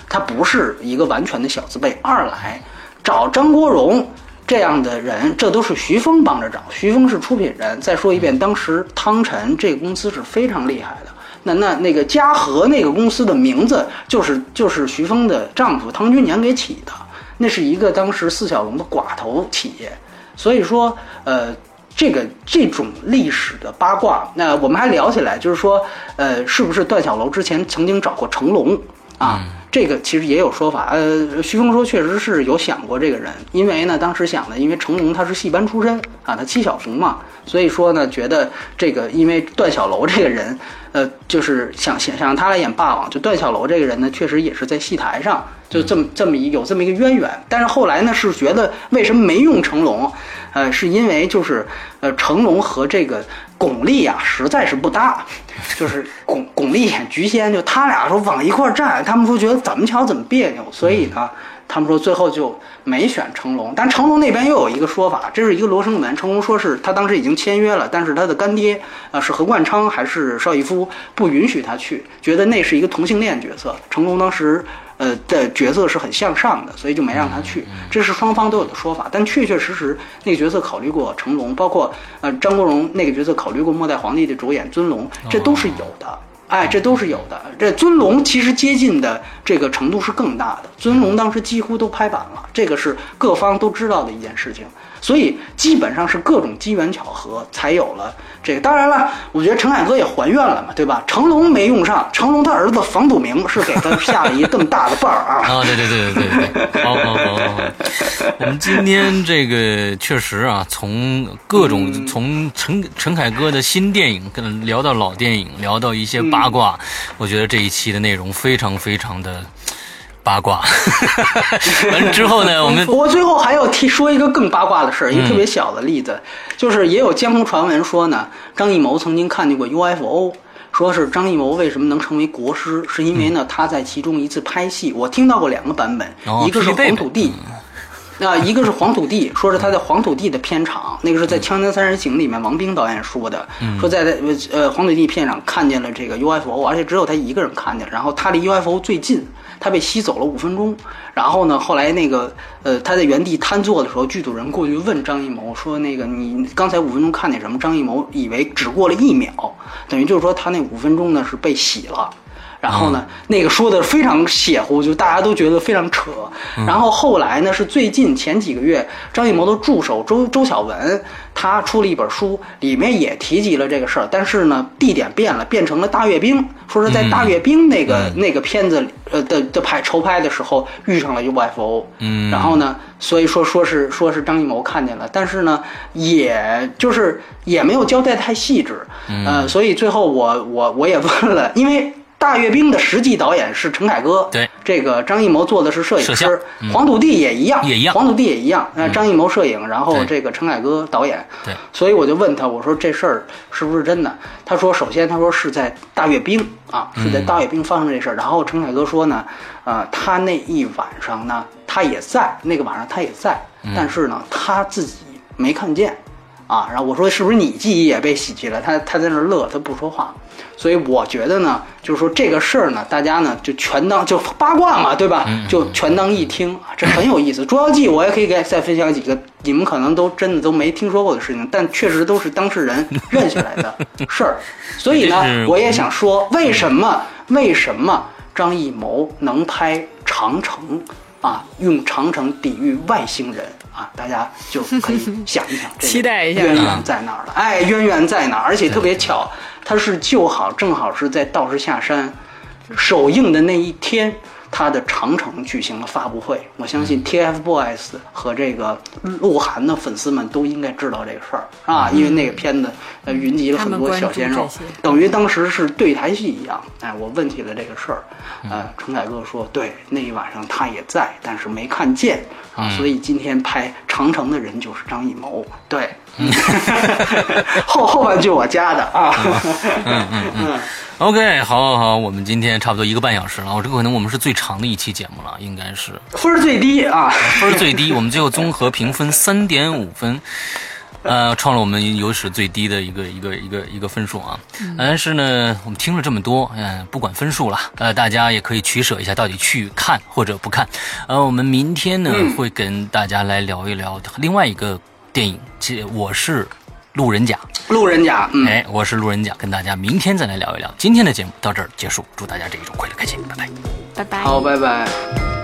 S2: 他不是一个完全的小字辈。二来，找张国荣这样的人，这都是徐峰帮着找，徐峰是出品人。再说一遍，当时汤臣这个公司是非常厉害的。那那那个嘉禾那个公司的名字就是就是徐峰的丈夫汤君年给起的，那是一个当时四小龙的寡头企业。所以说，呃。这个这种历史的八卦，那我们还聊起来，就是说，呃，是不是段小楼之前曾经找过成龙啊？这个其实也有说法。呃，徐峰说确实是有想过这个人，因为呢，当时想的，因为成龙他是戏班出身啊，他七小雄嘛，所以说呢，觉得这个因为段小楼这个人，呃，就是想想想让他来演霸王，就段小楼这个人呢，确实也是在戏台上就这么这么一有这么一个渊源。但是后来呢，是觉得为什么没用成龙？呃，是因为就是，呃，成龙和这个巩俐啊，实在是不搭，就是 巩巩俐演菊仙，就他俩说往一块站，他们说觉得怎么瞧怎么别扭，所以呢，他们说最后就没选成龙。但成龙那边又有一个说法，这是一个罗生门，成龙说是他当时已经签约了，但是他的干爹啊是何冠昌还是邵逸夫不允许他去，觉得那是一个同性恋角色。成龙当时。呃的角色是很向上的，所以就没让他去。这是双方都有的说法，但确确实实那个角色考虑过成龙，包括呃张国荣那个角色考虑过末代皇帝的主演尊龙，这都是有的。哎，这都是有的。这尊龙其实接近的这个程度是更大的，尊龙当时几乎都拍板了，这个是各方都知道的一件事情。所以基本上是各种机缘巧合才有了这个。当然了，我觉得陈凯歌也还愿了嘛，对吧？成龙没用上，成龙他儿子房祖名是给他下了一这么大的绊儿啊！
S1: 啊，对对对对对对，好好好好。我们今天这个确实啊，从各种从陈陈凯歌的新电影跟聊到老电影，聊到一些八卦，我觉得这一期的内容非常非常的。八卦，完了之后呢？我们
S2: 我最后还要提说一个更八卦的事儿，一个特别小的例子，就是也有江湖传闻说呢，张艺谋曾经看见过 UFO，说是张艺谋为什么能成为国师，是因为呢他在其中一次拍戏，我听到过两个版本，一个是黄土地，啊一个是黄土地，说是他在黄土地的片场，那个是在《锵锵三人行》里面王兵导演说的，说在在呃黄土地片场看见了这个 UFO，而且只有他一个人看见，然后他离 UFO 最近。他被吸走了五分钟，然后呢，后来那个呃，他在原地瘫坐的时候，剧组人过去问张艺谋说：“那个你刚才五分钟看见什么？”张艺谋以为只过了一秒，等于就是说他那五分钟呢是被洗了。然后呢，那个说的非常邪乎，就大家都觉得非常扯。然后后来呢，是最近前几个月，张艺谋的助手周周晓文，他出了一本书，里面也提及了这个事儿，但是呢，地点变了，变成了大阅兵，说是在大阅兵那个那个片子呃的的拍筹拍的时候遇上了 UFO。嗯。然后呢，所以说说是说是张艺谋看见了，但是呢，也就是也没有交代太细致。嗯。呃，所以最后我我我也问了，因为。大阅兵的实际导演是陈凯歌，
S1: 对，
S2: 这个张艺谋做的是摄影师，黄土地也一样，
S1: 也一样，
S2: 黄土地也一样。那张艺谋摄影，然后这个陈凯歌导演，
S1: 对，
S2: 所以我就问他，我说这事儿是不是真的？他说，首先他说是在大阅兵啊，是在大阅兵发生这事儿。然后陈凯歌说呢，呃，他那一晚上呢，他也在那个晚上他也在，但是呢，他自己没看见啊。然后我说是不是你记忆也被洗去了？他他在那乐，他不说话。所以我觉得呢，就是说这个事儿呢，大家呢就全当就八卦嘛，对吧？就全当一听，这很有意思。《捉妖记》我也可以给再分享几个你们可能都真的都没听说过的事情，但确实都是当事人认下来的事儿。所以呢，我也想说，为什么为什么张艺谋能拍《长城》啊，用长城抵御外星人？啊，大家就可以想一想，
S3: 期待一下
S2: 渊源在哪儿了？哎，渊源在哪儿？而且特别巧，他是就好正好是在道士下山首映的那一天。他的长城举行了发布会，我相信 TFBOYS 和这个鹿晗的粉丝们都应该知道这个事儿啊，因为那个片子呃云集了很多小鲜肉，等于当时是对台戏一样。哎，我问起了这个事儿，呃，陈凯歌说，对，那一晚上他也在，但是没看见啊，所以今天拍长城的人就是张艺谋，对，后后半句我加的啊，
S1: 嗯嗯。嗯。OK，好，好，好，我们今天差不多一个半小时了，我这个可能我们是最长的一期节目了，应该是
S2: 分最低啊，
S1: 分最低，我们最后综合评分三点五分，呃，创了我们有史最低的一个一个一个一个分数啊。但是呢，我们听了这么多，嗯，不管分数了，呃，大家也可以取舍一下，到底去看或者不看。呃，我们明天呢会跟大家来聊一聊另外一个电影，这我是。路人甲，
S2: 路人甲，
S1: 哎，我是路人甲，跟大家明天再来聊一聊。今天的节目到这儿结束，祝大家这一周快乐开心，拜拜，
S3: 拜拜，
S2: 好，拜拜。